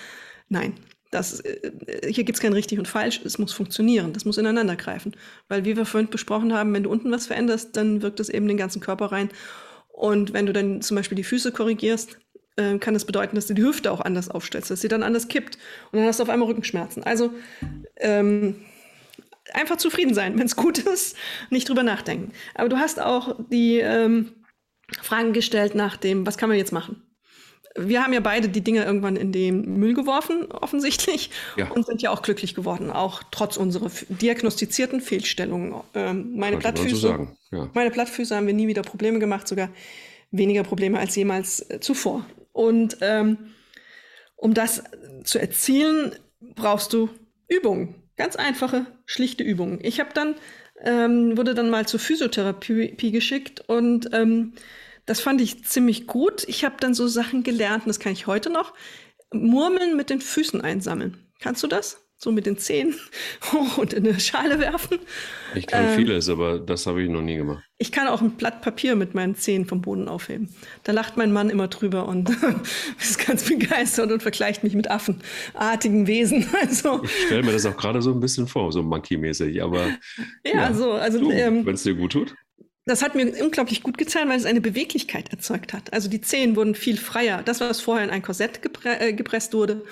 Speaker 3: Nein, das, äh, hier gibt es kein richtig und falsch, es muss funktionieren, das muss ineinander greifen. Weil wie wir vorhin besprochen haben, wenn du unten was veränderst, dann wirkt es eben den ganzen Körper rein. Und wenn du dann zum Beispiel die Füße korrigierst, äh, kann das bedeuten, dass du die Hüfte auch anders aufstellst, dass sie dann anders kippt und dann hast du auf einmal Rückenschmerzen. Also ähm, einfach zufrieden sein, wenn es gut ist, nicht drüber nachdenken. Aber du hast auch die ähm, Fragen gestellt nach dem, was kann man jetzt machen? Wir haben ja beide die Dinge irgendwann in den Müll geworfen, offensichtlich, ja. und sind ja auch glücklich geworden, auch trotz unserer diagnostizierten Fehlstellungen. Ähm, meine, Plattfüße, so ja. meine Plattfüße haben wir nie wieder Probleme gemacht, sogar weniger Probleme als jemals äh, zuvor. Und ähm, um das zu erzielen, brauchst du Übungen. Ganz einfache, schlichte Übungen. Ich habe dann, ähm, wurde dann mal zur Physiotherapie geschickt und ähm, das fand ich ziemlich gut. Ich habe dann so Sachen gelernt, und das kann ich heute noch. Murmeln mit den Füßen einsammeln. Kannst du das? So mit den Zehen hoch und in eine Schale werfen.
Speaker 4: Ich kann ähm, vieles, aber das habe ich noch nie gemacht.
Speaker 3: Ich kann auch ein Blatt Papier mit meinen Zehen vom Boden aufheben. Da lacht mein Mann immer drüber und ist ganz begeistert und vergleicht mich mit affenartigen Wesen. Also,
Speaker 4: ich stelle mir das auch gerade so ein bisschen vor, so monkey-mäßig, aber.
Speaker 3: ja, ja, so. Also,
Speaker 4: ähm, wenn es dir gut tut.
Speaker 3: Das hat mir unglaublich gut getan, weil es eine Beweglichkeit erzeugt hat. Also die Zehen wurden viel freier. Das, was vorher in ein Korsett gepre äh, gepresst wurde,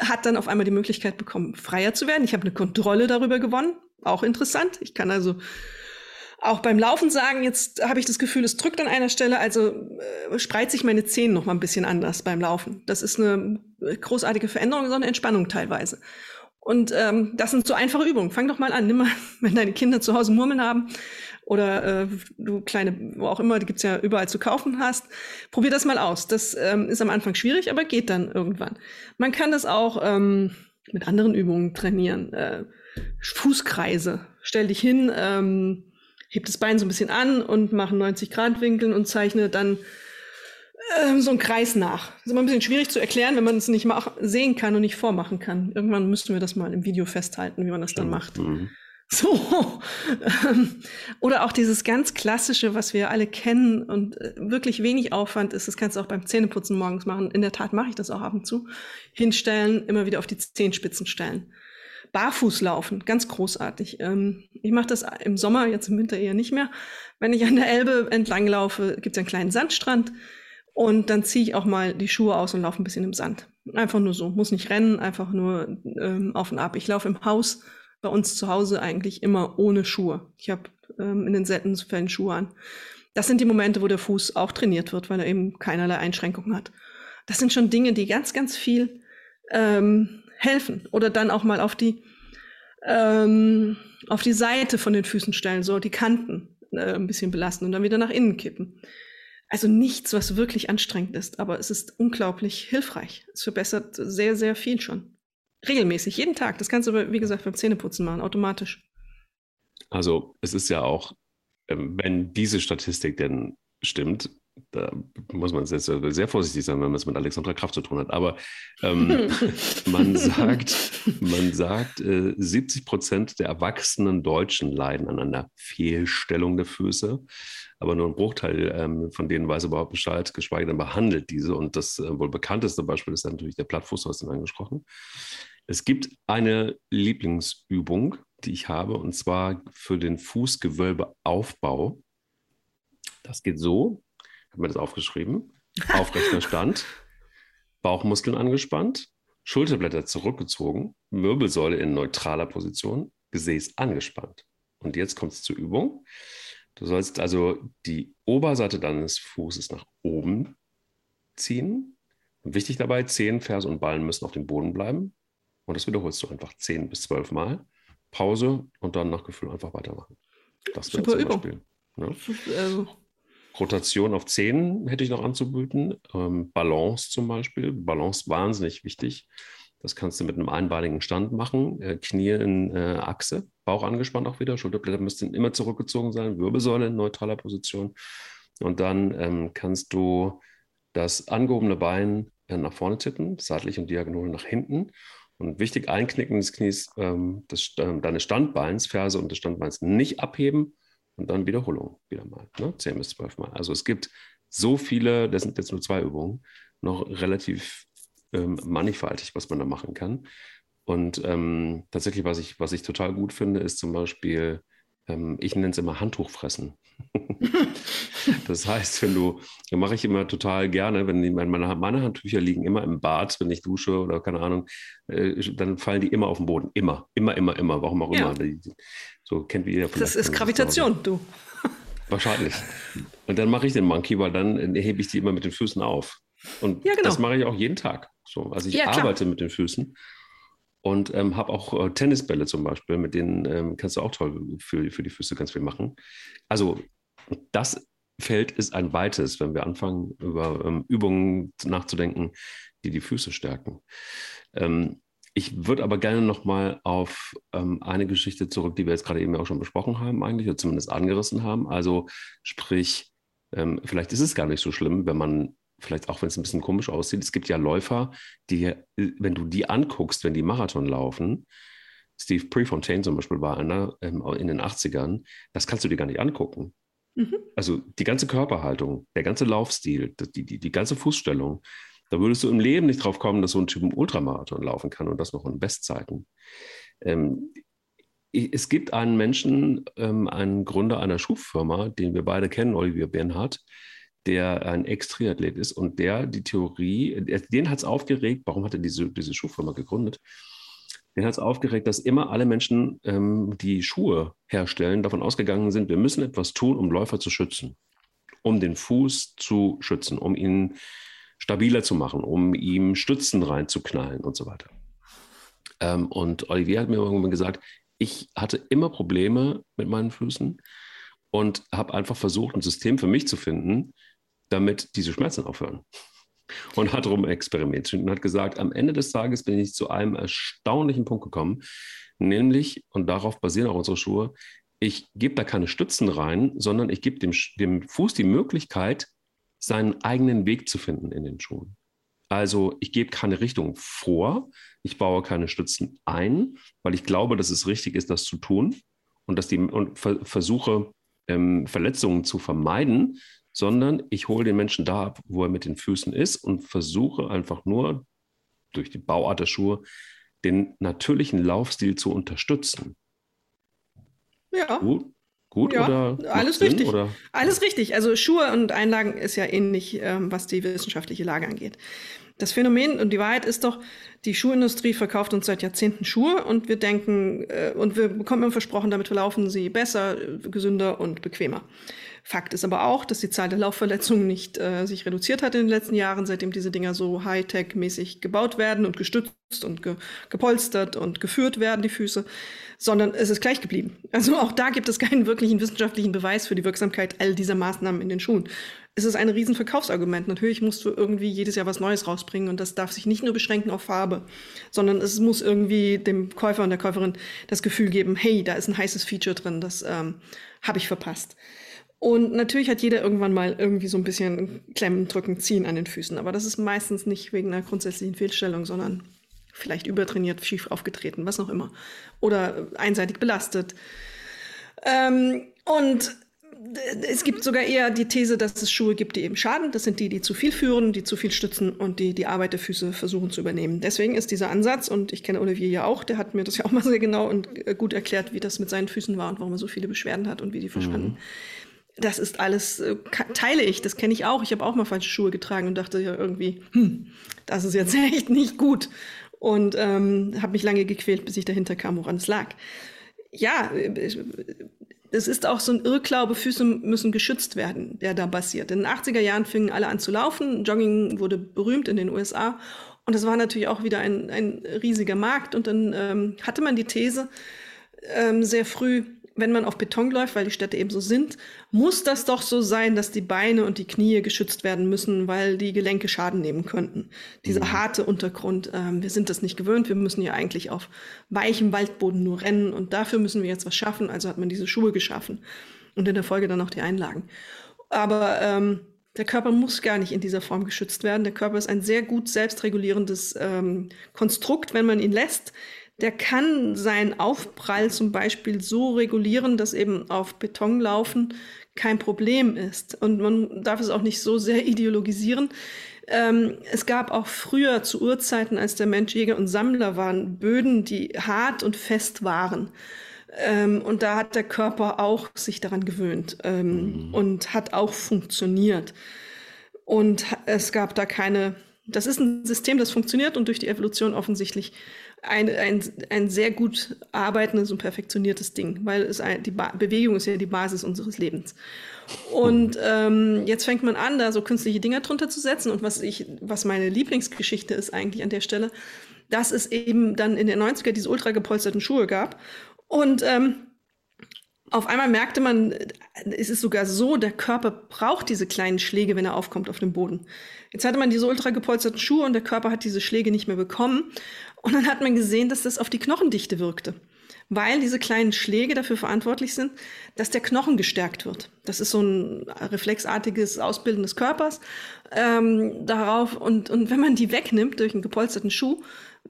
Speaker 3: hat dann auf einmal die Möglichkeit bekommen, freier zu werden. Ich habe eine Kontrolle darüber gewonnen. Auch interessant. Ich kann also auch beim Laufen sagen, jetzt habe ich das Gefühl, es drückt an einer Stelle, also äh, spreizt sich meine Zehen noch mal ein bisschen anders beim Laufen. Das ist eine großartige Veränderung, sondern eine Entspannung teilweise. Und ähm, das sind so einfache Übungen. Fang doch mal an. Nimm mal, wenn deine Kinder zu Hause Murmeln haben, oder äh, du kleine, wo auch immer, die gibt's ja überall zu kaufen hast. Probier das mal aus. Das ähm, ist am Anfang schwierig, aber geht dann irgendwann. Man kann das auch ähm, mit anderen Übungen trainieren. Äh, Fußkreise. Stell dich hin, ähm, heb das Bein so ein bisschen an und mach 90 Grad Winkeln und zeichne dann ähm, so einen Kreis nach. Das ist immer ein bisschen schwierig zu erklären, wenn man es nicht mal sehen kann und nicht vormachen kann. Irgendwann müssten wir das mal im Video festhalten, wie man das dann macht. Mhm. So. Oder auch dieses ganz klassische, was wir alle kennen und äh, wirklich wenig Aufwand ist, das kannst du auch beim Zähneputzen morgens machen. In der Tat mache ich das auch ab und zu. Hinstellen, immer wieder auf die Zehenspitzen stellen. Barfuß laufen, ganz großartig. Ähm, ich mache das im Sommer, jetzt im Winter eher nicht mehr. Wenn ich an der Elbe entlang laufe, gibt es einen kleinen Sandstrand und dann ziehe ich auch mal die Schuhe aus und laufe ein bisschen im Sand. Einfach nur so, muss nicht rennen, einfach nur ähm, auf und ab. Ich laufe im Haus bei uns zu Hause eigentlich immer ohne Schuhe. Ich habe ähm, in den seltensten Fällen Schuhe an. Das sind die Momente, wo der Fuß auch trainiert wird, weil er eben keinerlei Einschränkungen hat. Das sind schon Dinge, die ganz, ganz viel ähm, helfen. Oder dann auch mal auf die, ähm, auf die Seite von den Füßen stellen, so die Kanten äh, ein bisschen belasten und dann wieder nach innen kippen. Also nichts, was wirklich anstrengend ist, aber es ist unglaublich hilfreich. Es verbessert sehr, sehr viel schon. Regelmäßig, jeden Tag. Das kannst du, wie gesagt, beim Zähneputzen machen, automatisch.
Speaker 4: Also es ist ja auch, ähm, wenn diese Statistik denn stimmt, da muss man jetzt sehr vorsichtig sein, wenn man es mit Alexandra Kraft zu tun hat. Aber ähm, man sagt, man sagt äh, 70 Prozent der erwachsenen Deutschen leiden an einer Fehlstellung der Füße. Aber nur ein Bruchteil ähm, von denen weiß überhaupt Bescheid, geschweige denn behandelt diese. Und das äh, wohl bekannteste Beispiel ist natürlich der Plattfuß, du hast ihn angesprochen. Es gibt eine Lieblingsübung, die ich habe, und zwar für den Fußgewölbeaufbau. Das geht so, ich habe mir das aufgeschrieben, aufrechter Stand, Bauchmuskeln angespannt, Schulterblätter zurückgezogen, Wirbelsäule in neutraler Position, Gesäß angespannt. Und jetzt kommt es zur Übung. Du sollst also die Oberseite deines Fußes nach oben ziehen. Und wichtig dabei, Zehen, Ferse und Ballen müssen auf dem Boden bleiben. Und das wiederholst du einfach zehn bis zwölf Mal. Pause und dann nach Gefühl einfach weitermachen. Das wäre zum. Beispiel. Ne? Also. Rotation auf zehn hätte ich noch anzubieten. Ähm, Balance zum Beispiel. Balance wahnsinnig wichtig. Das kannst du mit einem einbeinigen Stand machen. Äh, Knie in äh, Achse, Bauch angespannt auch wieder. Schulterblätter müssten immer zurückgezogen sein. Wirbelsäule in neutraler Position. Und dann ähm, kannst du das angehobene Bein äh, nach vorne tippen, seitlich und diagonal nach hinten und wichtig, Einknicken des Knies, ähm, des, äh, deines Standbeins, Ferse und des Standbeins nicht abheben und dann Wiederholung wieder mal. Ne? 10 bis 12 Mal. Also es gibt so viele, das sind jetzt nur zwei Übungen, noch relativ ähm, mannigfaltig, was man da machen kann. Und ähm, tatsächlich, was ich, was ich total gut finde, ist zum Beispiel, ähm, ich nenne es immer Handtuchfressen. Das heißt, wenn du, mache ich immer total gerne, wenn die, meine, meine Handtücher liegen immer im Bad, wenn ich dusche oder keine Ahnung, äh, dann fallen die immer auf den Boden. Immer, immer, immer, immer, warum auch ja. immer. So kennt wie jeder
Speaker 3: Das ist Gravitation, du.
Speaker 4: Wahrscheinlich. Und dann mache ich den Monkey, weil dann hebe ich die immer mit den Füßen auf. Und ja, genau. das mache ich auch jeden Tag. So, also ich ja, arbeite mit den Füßen und ähm, habe auch äh, Tennisbälle zum Beispiel, mit denen ähm, kannst du auch toll für, für die Füße ganz viel machen. Also das Feld ist ein weites, wenn wir anfangen, über ähm, Übungen nachzudenken, die die Füße stärken. Ähm, ich würde aber gerne nochmal auf ähm, eine Geschichte zurück, die wir jetzt gerade eben auch schon besprochen haben, eigentlich, oder zumindest angerissen haben. Also sprich, ähm, vielleicht ist es gar nicht so schlimm, wenn man vielleicht auch wenn es ein bisschen komisch aussieht, es gibt ja Läufer, die, wenn du die anguckst, wenn die Marathon laufen, Steve Prefontaine zum Beispiel war einer ähm, in den 80ern, das kannst du dir gar nicht angucken. Mhm. Also die ganze Körperhaltung, der ganze Laufstil, die, die, die ganze Fußstellung, da würdest du im Leben nicht drauf kommen, dass so ein Typ einen Ultramarathon laufen kann und das noch in Bestzeiten. Ähm, es gibt einen Menschen, ähm, einen Gründer einer Schuhfirma, den wir beide kennen, Olivier Bernhardt, der ein Ex-Triathlet ist und der die Theorie, den hat es aufgeregt, warum hat er diese, diese Schuhfirma gegründet? Den hat es aufgeregt, dass immer alle Menschen, ähm, die Schuhe herstellen, davon ausgegangen sind, wir müssen etwas tun, um Läufer zu schützen, um den Fuß zu schützen, um ihn stabiler zu machen, um ihm Stützen reinzuknallen und so weiter. Ähm, und Olivier hat mir irgendwann gesagt, ich hatte immer Probleme mit meinen Füßen und habe einfach versucht, ein System für mich zu finden, damit diese Schmerzen aufhören. Und hat darum experimentiert und hat gesagt, am Ende des Tages bin ich zu einem erstaunlichen Punkt gekommen, nämlich, und darauf basieren auch unsere Schuhe, ich gebe da keine Stützen rein, sondern ich gebe dem, dem Fuß die Möglichkeit, seinen eigenen Weg zu finden in den Schuhen. Also ich gebe keine Richtung vor, ich baue keine Stützen ein, weil ich glaube, dass es richtig ist, das zu tun und dass die und ver versuche ähm, Verletzungen zu vermeiden, sondern ich hole den Menschen da ab, wo er mit den Füßen ist und versuche einfach nur durch die Bauart der Schuhe den natürlichen Laufstil zu unterstützen.
Speaker 3: Ja.
Speaker 4: Gut, gut
Speaker 3: ja,
Speaker 4: oder
Speaker 3: alles
Speaker 4: Sinn,
Speaker 3: richtig.
Speaker 4: Oder?
Speaker 3: Alles richtig. Also Schuhe und Einlagen ist ja ähnlich, ähm, was die wissenschaftliche Lage angeht. Das Phänomen und die Wahrheit ist doch, die Schuhindustrie verkauft uns seit Jahrzehnten Schuhe und wir denken, äh, und wir bekommen immer versprochen, damit verlaufen sie besser, gesünder und bequemer. Fakt ist aber auch, dass die Zahl der Laufverletzungen nicht äh, sich reduziert hat in den letzten Jahren, seitdem diese Dinger so Hightech-mäßig gebaut werden und gestützt und ge gepolstert und geführt werden, die Füße, sondern es ist gleich geblieben. Also auch da gibt es keinen wirklichen wissenschaftlichen Beweis für die Wirksamkeit all dieser Maßnahmen in den Schuhen. Es ist ein riesen Verkaufsargument. Natürlich musst du irgendwie jedes Jahr was Neues rausbringen und das darf sich nicht nur beschränken auf Farbe, sondern es muss irgendwie dem Käufer und der Käuferin das Gefühl geben, hey, da ist ein heißes Feature drin, das ähm, habe ich verpasst. Und natürlich hat jeder irgendwann mal irgendwie so ein bisschen Klemmen, Drücken, Ziehen an den Füßen. Aber das ist meistens nicht wegen einer grundsätzlichen Fehlstellung, sondern vielleicht übertrainiert, schief aufgetreten, was auch immer. Oder einseitig belastet. Ähm, und es gibt sogar eher die These, dass es Schuhe gibt, die eben schaden. Das sind die, die zu viel führen, die zu viel stützen und die die Arbeit der Füße versuchen zu übernehmen. Deswegen ist dieser Ansatz, und ich kenne Olivier ja auch, der hat mir das ja auch mal sehr genau und gut erklärt, wie das mit seinen Füßen war und warum er so viele Beschwerden hat und wie die verschwanden. Mhm das ist alles, äh, teile ich, das kenne ich auch. Ich habe auch mal falsche Schuhe getragen und dachte ja irgendwie, hm, das ist jetzt echt nicht gut. Und ähm, habe mich lange gequält, bis ich dahinter kam, woran es lag. Ja, es ist auch so ein Irrglaube, Füße müssen geschützt werden, der da basiert. In den 80er Jahren fingen alle an zu laufen. Jogging wurde berühmt in den USA. Und das war natürlich auch wieder ein, ein riesiger Markt. Und dann ähm, hatte man die These ähm, sehr früh, wenn man auf Beton läuft, weil die Städte eben so sind, muss das doch so sein, dass die Beine und die Knie geschützt werden müssen, weil die Gelenke Schaden nehmen könnten. Dieser mhm. harte Untergrund, ähm, wir sind das nicht gewöhnt, wir müssen ja eigentlich auf weichem Waldboden nur rennen und dafür müssen wir jetzt was schaffen. Also hat man diese Schuhe geschaffen und in der Folge dann auch die Einlagen. Aber ähm, der Körper muss gar nicht in dieser Form geschützt werden. Der Körper ist ein sehr gut selbstregulierendes ähm, Konstrukt, wenn man ihn lässt der kann seinen Aufprall zum Beispiel so regulieren, dass eben auf Beton laufen kein Problem ist. Und man darf es auch nicht so sehr ideologisieren. Ähm, es gab auch früher zu Urzeiten, als der Mensch Jäger und Sammler waren, Böden, die hart und fest waren. Ähm, und da hat der Körper auch sich daran gewöhnt ähm, mhm. und hat auch funktioniert. Und es gab da keine, das ist ein System, das funktioniert und durch die Evolution offensichtlich ein, ein, ein sehr gut arbeitendes und perfektioniertes Ding, weil es ein, die ba Bewegung ist ja die Basis unseres Lebens. Und ähm, jetzt fängt man an, da so künstliche Dinger drunter zu setzen. Und was ich, was meine Lieblingsgeschichte ist eigentlich an der Stelle, dass es eben dann in den 90er diese ultra gepolsterten Schuhe gab. Und ähm, auf einmal merkte man, es ist sogar so, der Körper braucht diese kleinen Schläge, wenn er aufkommt auf dem Boden. Jetzt hatte man diese ultra gepolsterten Schuhe und der Körper hat diese Schläge nicht mehr bekommen. Und dann hat man gesehen, dass das auf die Knochendichte wirkte. weil diese kleinen Schläge dafür verantwortlich sind, dass der Knochen gestärkt wird. Das ist so ein reflexartiges Ausbilden des Körpers ähm, darauf. Und, und wenn man die wegnimmt durch einen gepolsterten Schuh,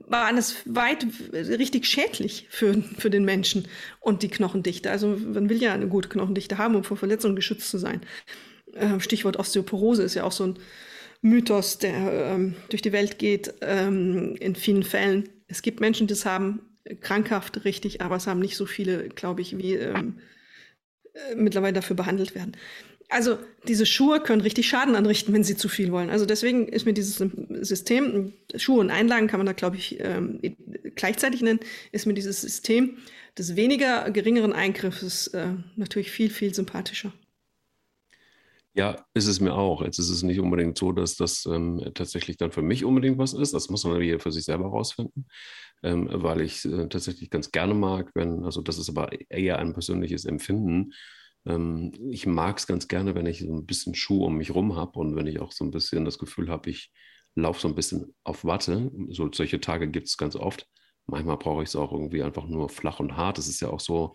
Speaker 3: war das weit richtig schädlich für, für den Menschen und die Knochendichte. Also man will ja eine gute Knochendichte haben, um vor Verletzungen geschützt zu sein. Äh, Stichwort Osteoporose ist ja auch so ein Mythos, der ähm, durch die Welt geht ähm, in vielen Fällen. Es gibt Menschen, die es haben, krankhaft richtig, aber es haben nicht so viele, glaube ich, wie ähm, äh, mittlerweile dafür behandelt werden. Also diese Schuhe können richtig Schaden anrichten, wenn sie zu viel wollen. Also deswegen ist mir dieses System, Schuhe und Einlagen kann man da, glaube ich, ähm, gleichzeitig nennen, ist mir dieses System des weniger geringeren Eingriffes äh, natürlich viel, viel sympathischer.
Speaker 4: Ja, ist es mir auch. Jetzt ist es nicht unbedingt so, dass das ähm, tatsächlich dann für mich unbedingt was ist. Das muss man hier für sich selber rausfinden, ähm, weil ich äh, tatsächlich ganz gerne mag, wenn, also das ist aber eher ein persönliches Empfinden, ähm, ich mag es ganz gerne, wenn ich so ein bisschen Schuh um mich rum habe und wenn ich auch so ein bisschen das Gefühl habe, ich laufe so ein bisschen auf Watte. So, solche Tage gibt es ganz oft. Manchmal brauche ich es auch irgendwie einfach nur flach und hart. Das ist ja auch so,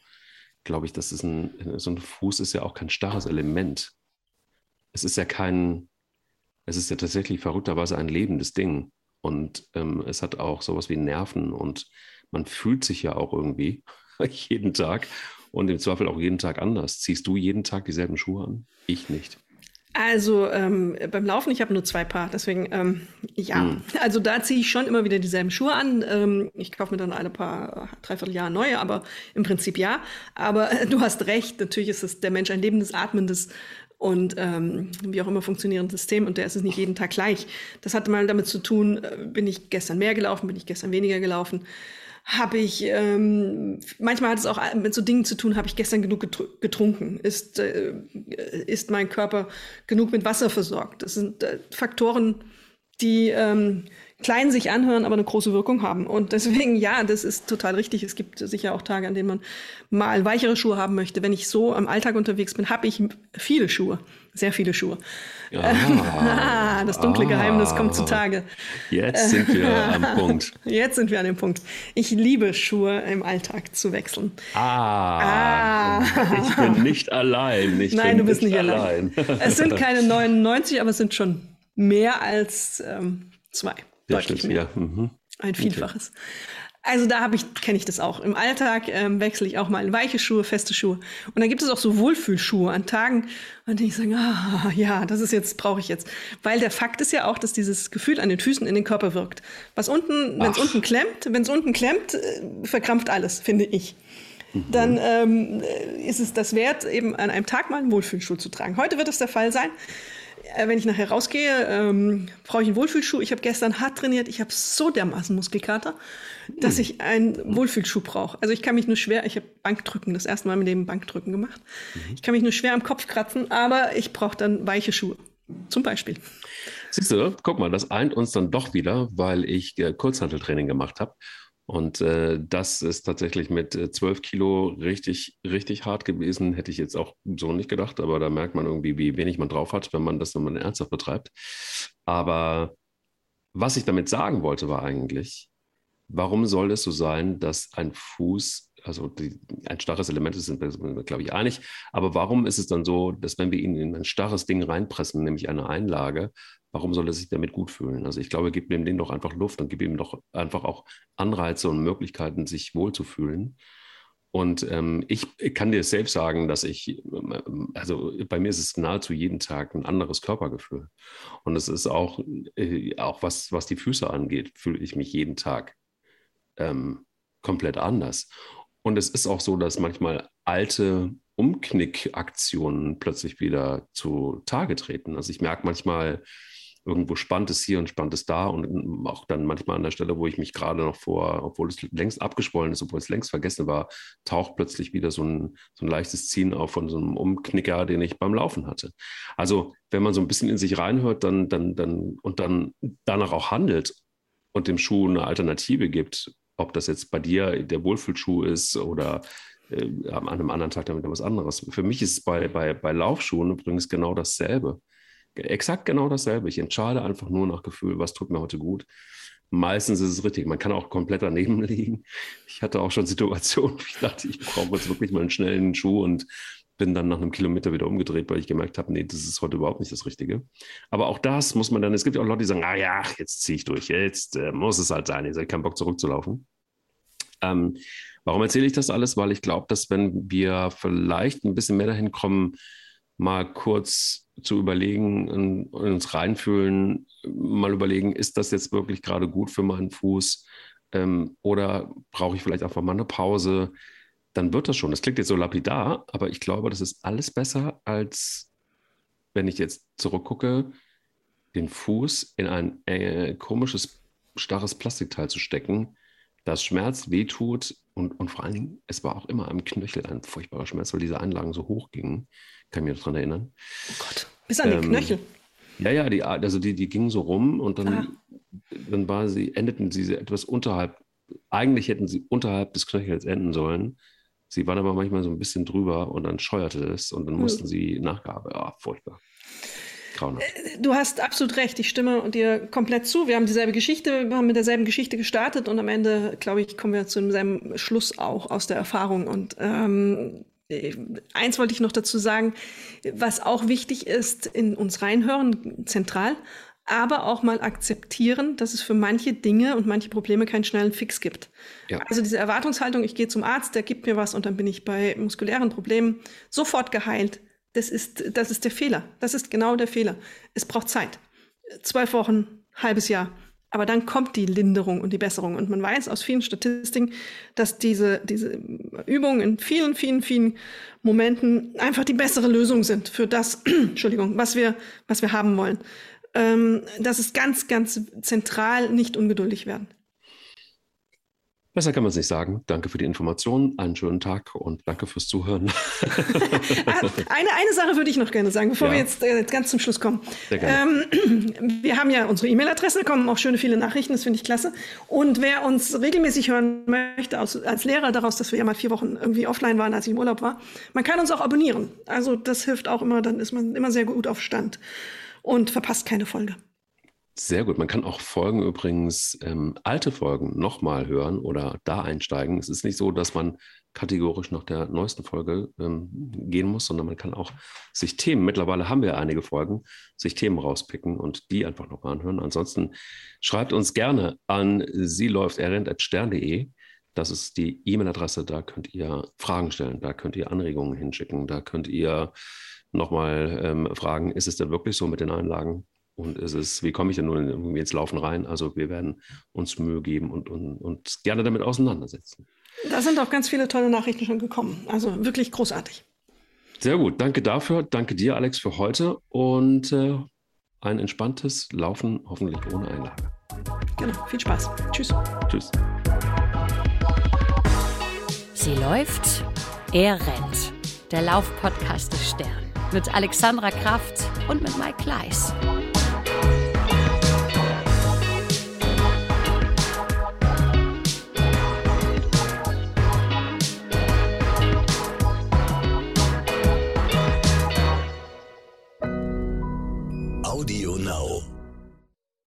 Speaker 4: glaube ich, das ist ein, so ein Fuß ist ja auch kein starres Element. Es ist ja kein, es ist ja tatsächlich verrückterweise ein lebendes Ding. Und ähm, es hat auch sowas wie Nerven und man fühlt sich ja auch irgendwie jeden Tag und im Zweifel auch jeden Tag anders. Ziehst du jeden Tag dieselben Schuhe an? Ich nicht.
Speaker 3: Also ähm, beim Laufen, ich habe nur zwei Paar, deswegen ähm, ja. Hm. Also da ziehe ich schon immer wieder dieselben Schuhe an. Ähm, ich kaufe mir dann alle paar, dreiviertel Jahre neue, aber im Prinzip ja. Aber äh, du hast recht, natürlich ist es der Mensch ein lebendes, atmendes und ähm, wie auch immer funktionierendes System und der ist es nicht jeden Tag gleich. Das hat mal damit zu tun, äh, bin ich gestern mehr gelaufen, bin ich gestern weniger gelaufen habe ich, ähm, manchmal hat es auch mit so Dingen zu tun, habe ich gestern genug getrunken? Ist, äh, ist mein Körper genug mit Wasser versorgt? Das sind äh, Faktoren, die ähm, klein sich anhören, aber eine große Wirkung haben. Und deswegen, ja, das ist total richtig. Es gibt sicher auch Tage, an denen man mal weichere Schuhe haben möchte. Wenn ich so am Alltag unterwegs bin, habe ich viele Schuhe, sehr viele Schuhe. Ah, das dunkle ah, Geheimnis kommt zutage.
Speaker 4: Jetzt sind wir am Punkt.
Speaker 3: Jetzt sind wir an dem Punkt. Ich liebe Schuhe im Alltag zu wechseln.
Speaker 4: Ah, ah. ich bin nicht allein. Ich
Speaker 3: Nein, du bist nicht, nicht allein. allein. es sind keine 99, aber es sind schon mehr als ähm, zwei. Deutlich stimmt, mehr. Mhm. Ein Vielfaches. Okay. Also da habe ich kenne ich das auch. Im Alltag ähm, wechsle ich auch mal in weiche Schuhe, feste Schuhe. Und dann gibt es auch so Wohlfühlschuhe an Tagen, an denen ich sage, ah, ja, das ist jetzt brauche ich jetzt, weil der Fakt ist ja auch, dass dieses Gefühl an den Füßen in den Körper wirkt. Was unten, wenn es unten klemmt, wenn es unten klemmt, äh, verkrampft alles, finde ich. Mhm. Dann ähm, ist es das wert, eben an einem Tag mal einen Wohlfühlschuh zu tragen. Heute wird es der Fall sein. Äh, wenn ich nachher rausgehe, ähm, brauche ich einen Wohlfühlschuh. Ich habe gestern hart trainiert. Ich habe so dermaßen Muskelkater, dass hm. ich einen Wohlfühlschuh brauche. Also ich kann mich nur schwer, ich habe Bankdrücken, das erste Mal mit dem Bankdrücken gemacht. Mhm. Ich kann mich nur schwer am Kopf kratzen, aber ich brauche dann weiche Schuhe. Zum Beispiel.
Speaker 4: Siehst du, guck mal, das eint uns dann doch wieder, weil ich äh, Kurzhanteltraining gemacht habe und äh, das ist tatsächlich mit äh, 12 Kilo richtig, richtig hart gewesen. Hätte ich jetzt auch so nicht gedacht, aber da merkt man irgendwie, wie wenig man drauf hat, wenn man das dann mal ernsthaft betreibt. Aber was ich damit sagen wollte, war eigentlich, warum soll es so sein, dass ein Fuß, also die, ein starres Element ist, sind wir, glaube ich, einig, aber warum ist es dann so, dass wenn wir ihn in ein starres Ding reinpressen, nämlich eine Einlage, warum soll er sich damit gut fühlen? Also ich glaube, gib ihm den doch einfach Luft und gib ihm doch einfach auch Anreize und Möglichkeiten, sich wohlzufühlen. Und ähm, ich kann dir selbst sagen, dass ich, ähm, also bei mir ist es nahezu jeden Tag ein anderes Körpergefühl. Und es ist auch, äh, auch was, was die Füße angeht, fühle ich mich jeden Tag ähm, komplett anders. Und es ist auch so, dass manchmal alte Umknickaktionen plötzlich wieder zu Tage treten. Also ich merke manchmal, irgendwo spannt es hier und spannt es da und auch dann manchmal an der Stelle, wo ich mich gerade noch vor, obwohl es längst abgeschwollen ist, obwohl es längst vergessen war, taucht plötzlich wieder so ein, so ein leichtes Ziehen auf von so einem Umknicker, den ich beim Laufen hatte. Also wenn man so ein bisschen in sich reinhört dann, dann, dann, und dann danach auch handelt und dem Schuh eine Alternative gibt, ob das jetzt bei dir der Wohlfühlschuh ist oder äh, an einem anderen Tag damit was anderes. Für mich ist es bei, bei, bei Laufschuhen übrigens genau dasselbe exakt genau dasselbe. Ich entscheide einfach nur nach Gefühl, was tut mir heute gut. meistens ist es richtig. Man kann auch komplett daneben liegen. Ich hatte auch schon Situationen, wo ich dachte, ich brauche jetzt wirklich mal einen schnellen Schuh und bin dann nach einem Kilometer wieder umgedreht, weil ich gemerkt habe, nee, das ist heute überhaupt nicht das Richtige. Aber auch das muss man dann, es gibt ja auch Leute, die sagen, ah ja, jetzt ziehe ich durch, jetzt äh, muss es halt sein, jetzt habe ich keinen Bock zurückzulaufen. Ähm, warum erzähle ich das alles? Weil ich glaube, dass wenn wir vielleicht ein bisschen mehr dahin kommen, mal kurz zu überlegen und uns reinfühlen, mal überlegen, ist das jetzt wirklich gerade gut für meinen Fuß ähm, oder brauche ich vielleicht einfach mal eine Pause? Dann wird das schon. Das klingt jetzt so lapidar, aber ich glaube, das ist alles besser, als wenn ich jetzt zurückgucke, den Fuß in ein äh, komisches, starres Plastikteil zu stecken, das schmerzt, wehtut und, und vor allen Dingen, es war auch immer am Knöchel ein furchtbarer Schmerz, weil diese Einlagen so hoch gingen. Kann ich mich daran erinnern.
Speaker 3: Oh Gott, bis an ähm, den Knöchel.
Speaker 4: Ja, ja, die, also die, die gingen so rum und dann, ah. dann war sie, endeten sie etwas unterhalb, eigentlich hätten sie unterhalb des Knöchels enden sollen. Sie waren aber manchmal so ein bisschen drüber und dann scheuerte es und dann hm. mussten sie Nachgabe. Ja, furchtbar.
Speaker 3: Grauenhaft. Äh, du hast absolut recht. Ich stimme dir komplett zu. Wir haben dieselbe Geschichte, wir haben mit derselben Geschichte gestartet und am Ende, glaube ich, kommen wir zu demselben Schluss auch aus der Erfahrung. Und ähm, äh, eins wollte ich noch dazu sagen, was auch wichtig ist, in uns reinhören, zentral, aber auch mal akzeptieren, dass es für manche Dinge und manche Probleme keinen schnellen Fix gibt. Ja. Also diese Erwartungshaltung, ich gehe zum Arzt, der gibt mir was und dann bin ich bei muskulären Problemen sofort geheilt. Das ist, das ist der Fehler. Das ist genau der Fehler. Es braucht Zeit. Zwölf Wochen, halbes Jahr. Aber dann kommt die Linderung und die Besserung. Und man weiß aus vielen Statistiken, dass diese, diese Übungen in vielen, vielen, vielen Momenten einfach die bessere Lösung sind für das, Entschuldigung, was wir, was wir haben wollen ähm, das ist ganz, ganz zentral, nicht ungeduldig werden.
Speaker 4: Besser kann man es nicht sagen. Danke für die Information, einen schönen Tag und danke fürs Zuhören.
Speaker 3: Ah, eine, eine Sache würde ich noch gerne sagen, bevor ja. wir jetzt, äh, ganz zum Schluss kommen. Ähm, wir haben ja unsere E-Mail-Adresse, da kommen auch schöne viele Nachrichten, das finde ich klasse. Und wer uns regelmäßig hören möchte, aus, als Lehrer daraus, dass wir ja mal vier Wochen irgendwie offline waren, als ich im Urlaub war, man kann uns auch abonnieren. Also das hilft auch immer, dann ist man immer sehr gut auf Stand und verpasst keine Folge.
Speaker 4: Sehr gut. Man kann auch Folgen übrigens, ähm, alte Folgen nochmal hören oder da einsteigen. Es ist nicht so, dass man kategorisch nach der neuesten Folge ähm, gehen muss, sondern man kann auch sich Themen, mittlerweile haben wir einige Folgen, sich Themen rauspicken und die einfach nochmal anhören. Ansonsten schreibt uns gerne an sie läuft stern.de. Das ist die E-Mail-Adresse, da könnt ihr Fragen stellen, da könnt ihr Anregungen hinschicken, da könnt ihr nochmal ähm, fragen, ist es denn wirklich so mit den Einlagen? Und ist es, wie komme ich denn nun irgendwie ins Laufen rein? Also wir werden uns Mühe geben und, und gerne damit auseinandersetzen.
Speaker 3: Da sind auch ganz viele tolle Nachrichten schon gekommen. Also wirklich großartig.
Speaker 4: Sehr gut. Danke dafür. Danke dir, Alex, für heute. Und äh, ein entspanntes Laufen, hoffentlich ohne Einlage.
Speaker 3: Genau. Viel Spaß. Tschüss.
Speaker 4: Tschüss.
Speaker 2: Sie läuft, er rennt. Der Laufpodcast des Stern mit Alexandra Kraft und mit Mike Kleiss.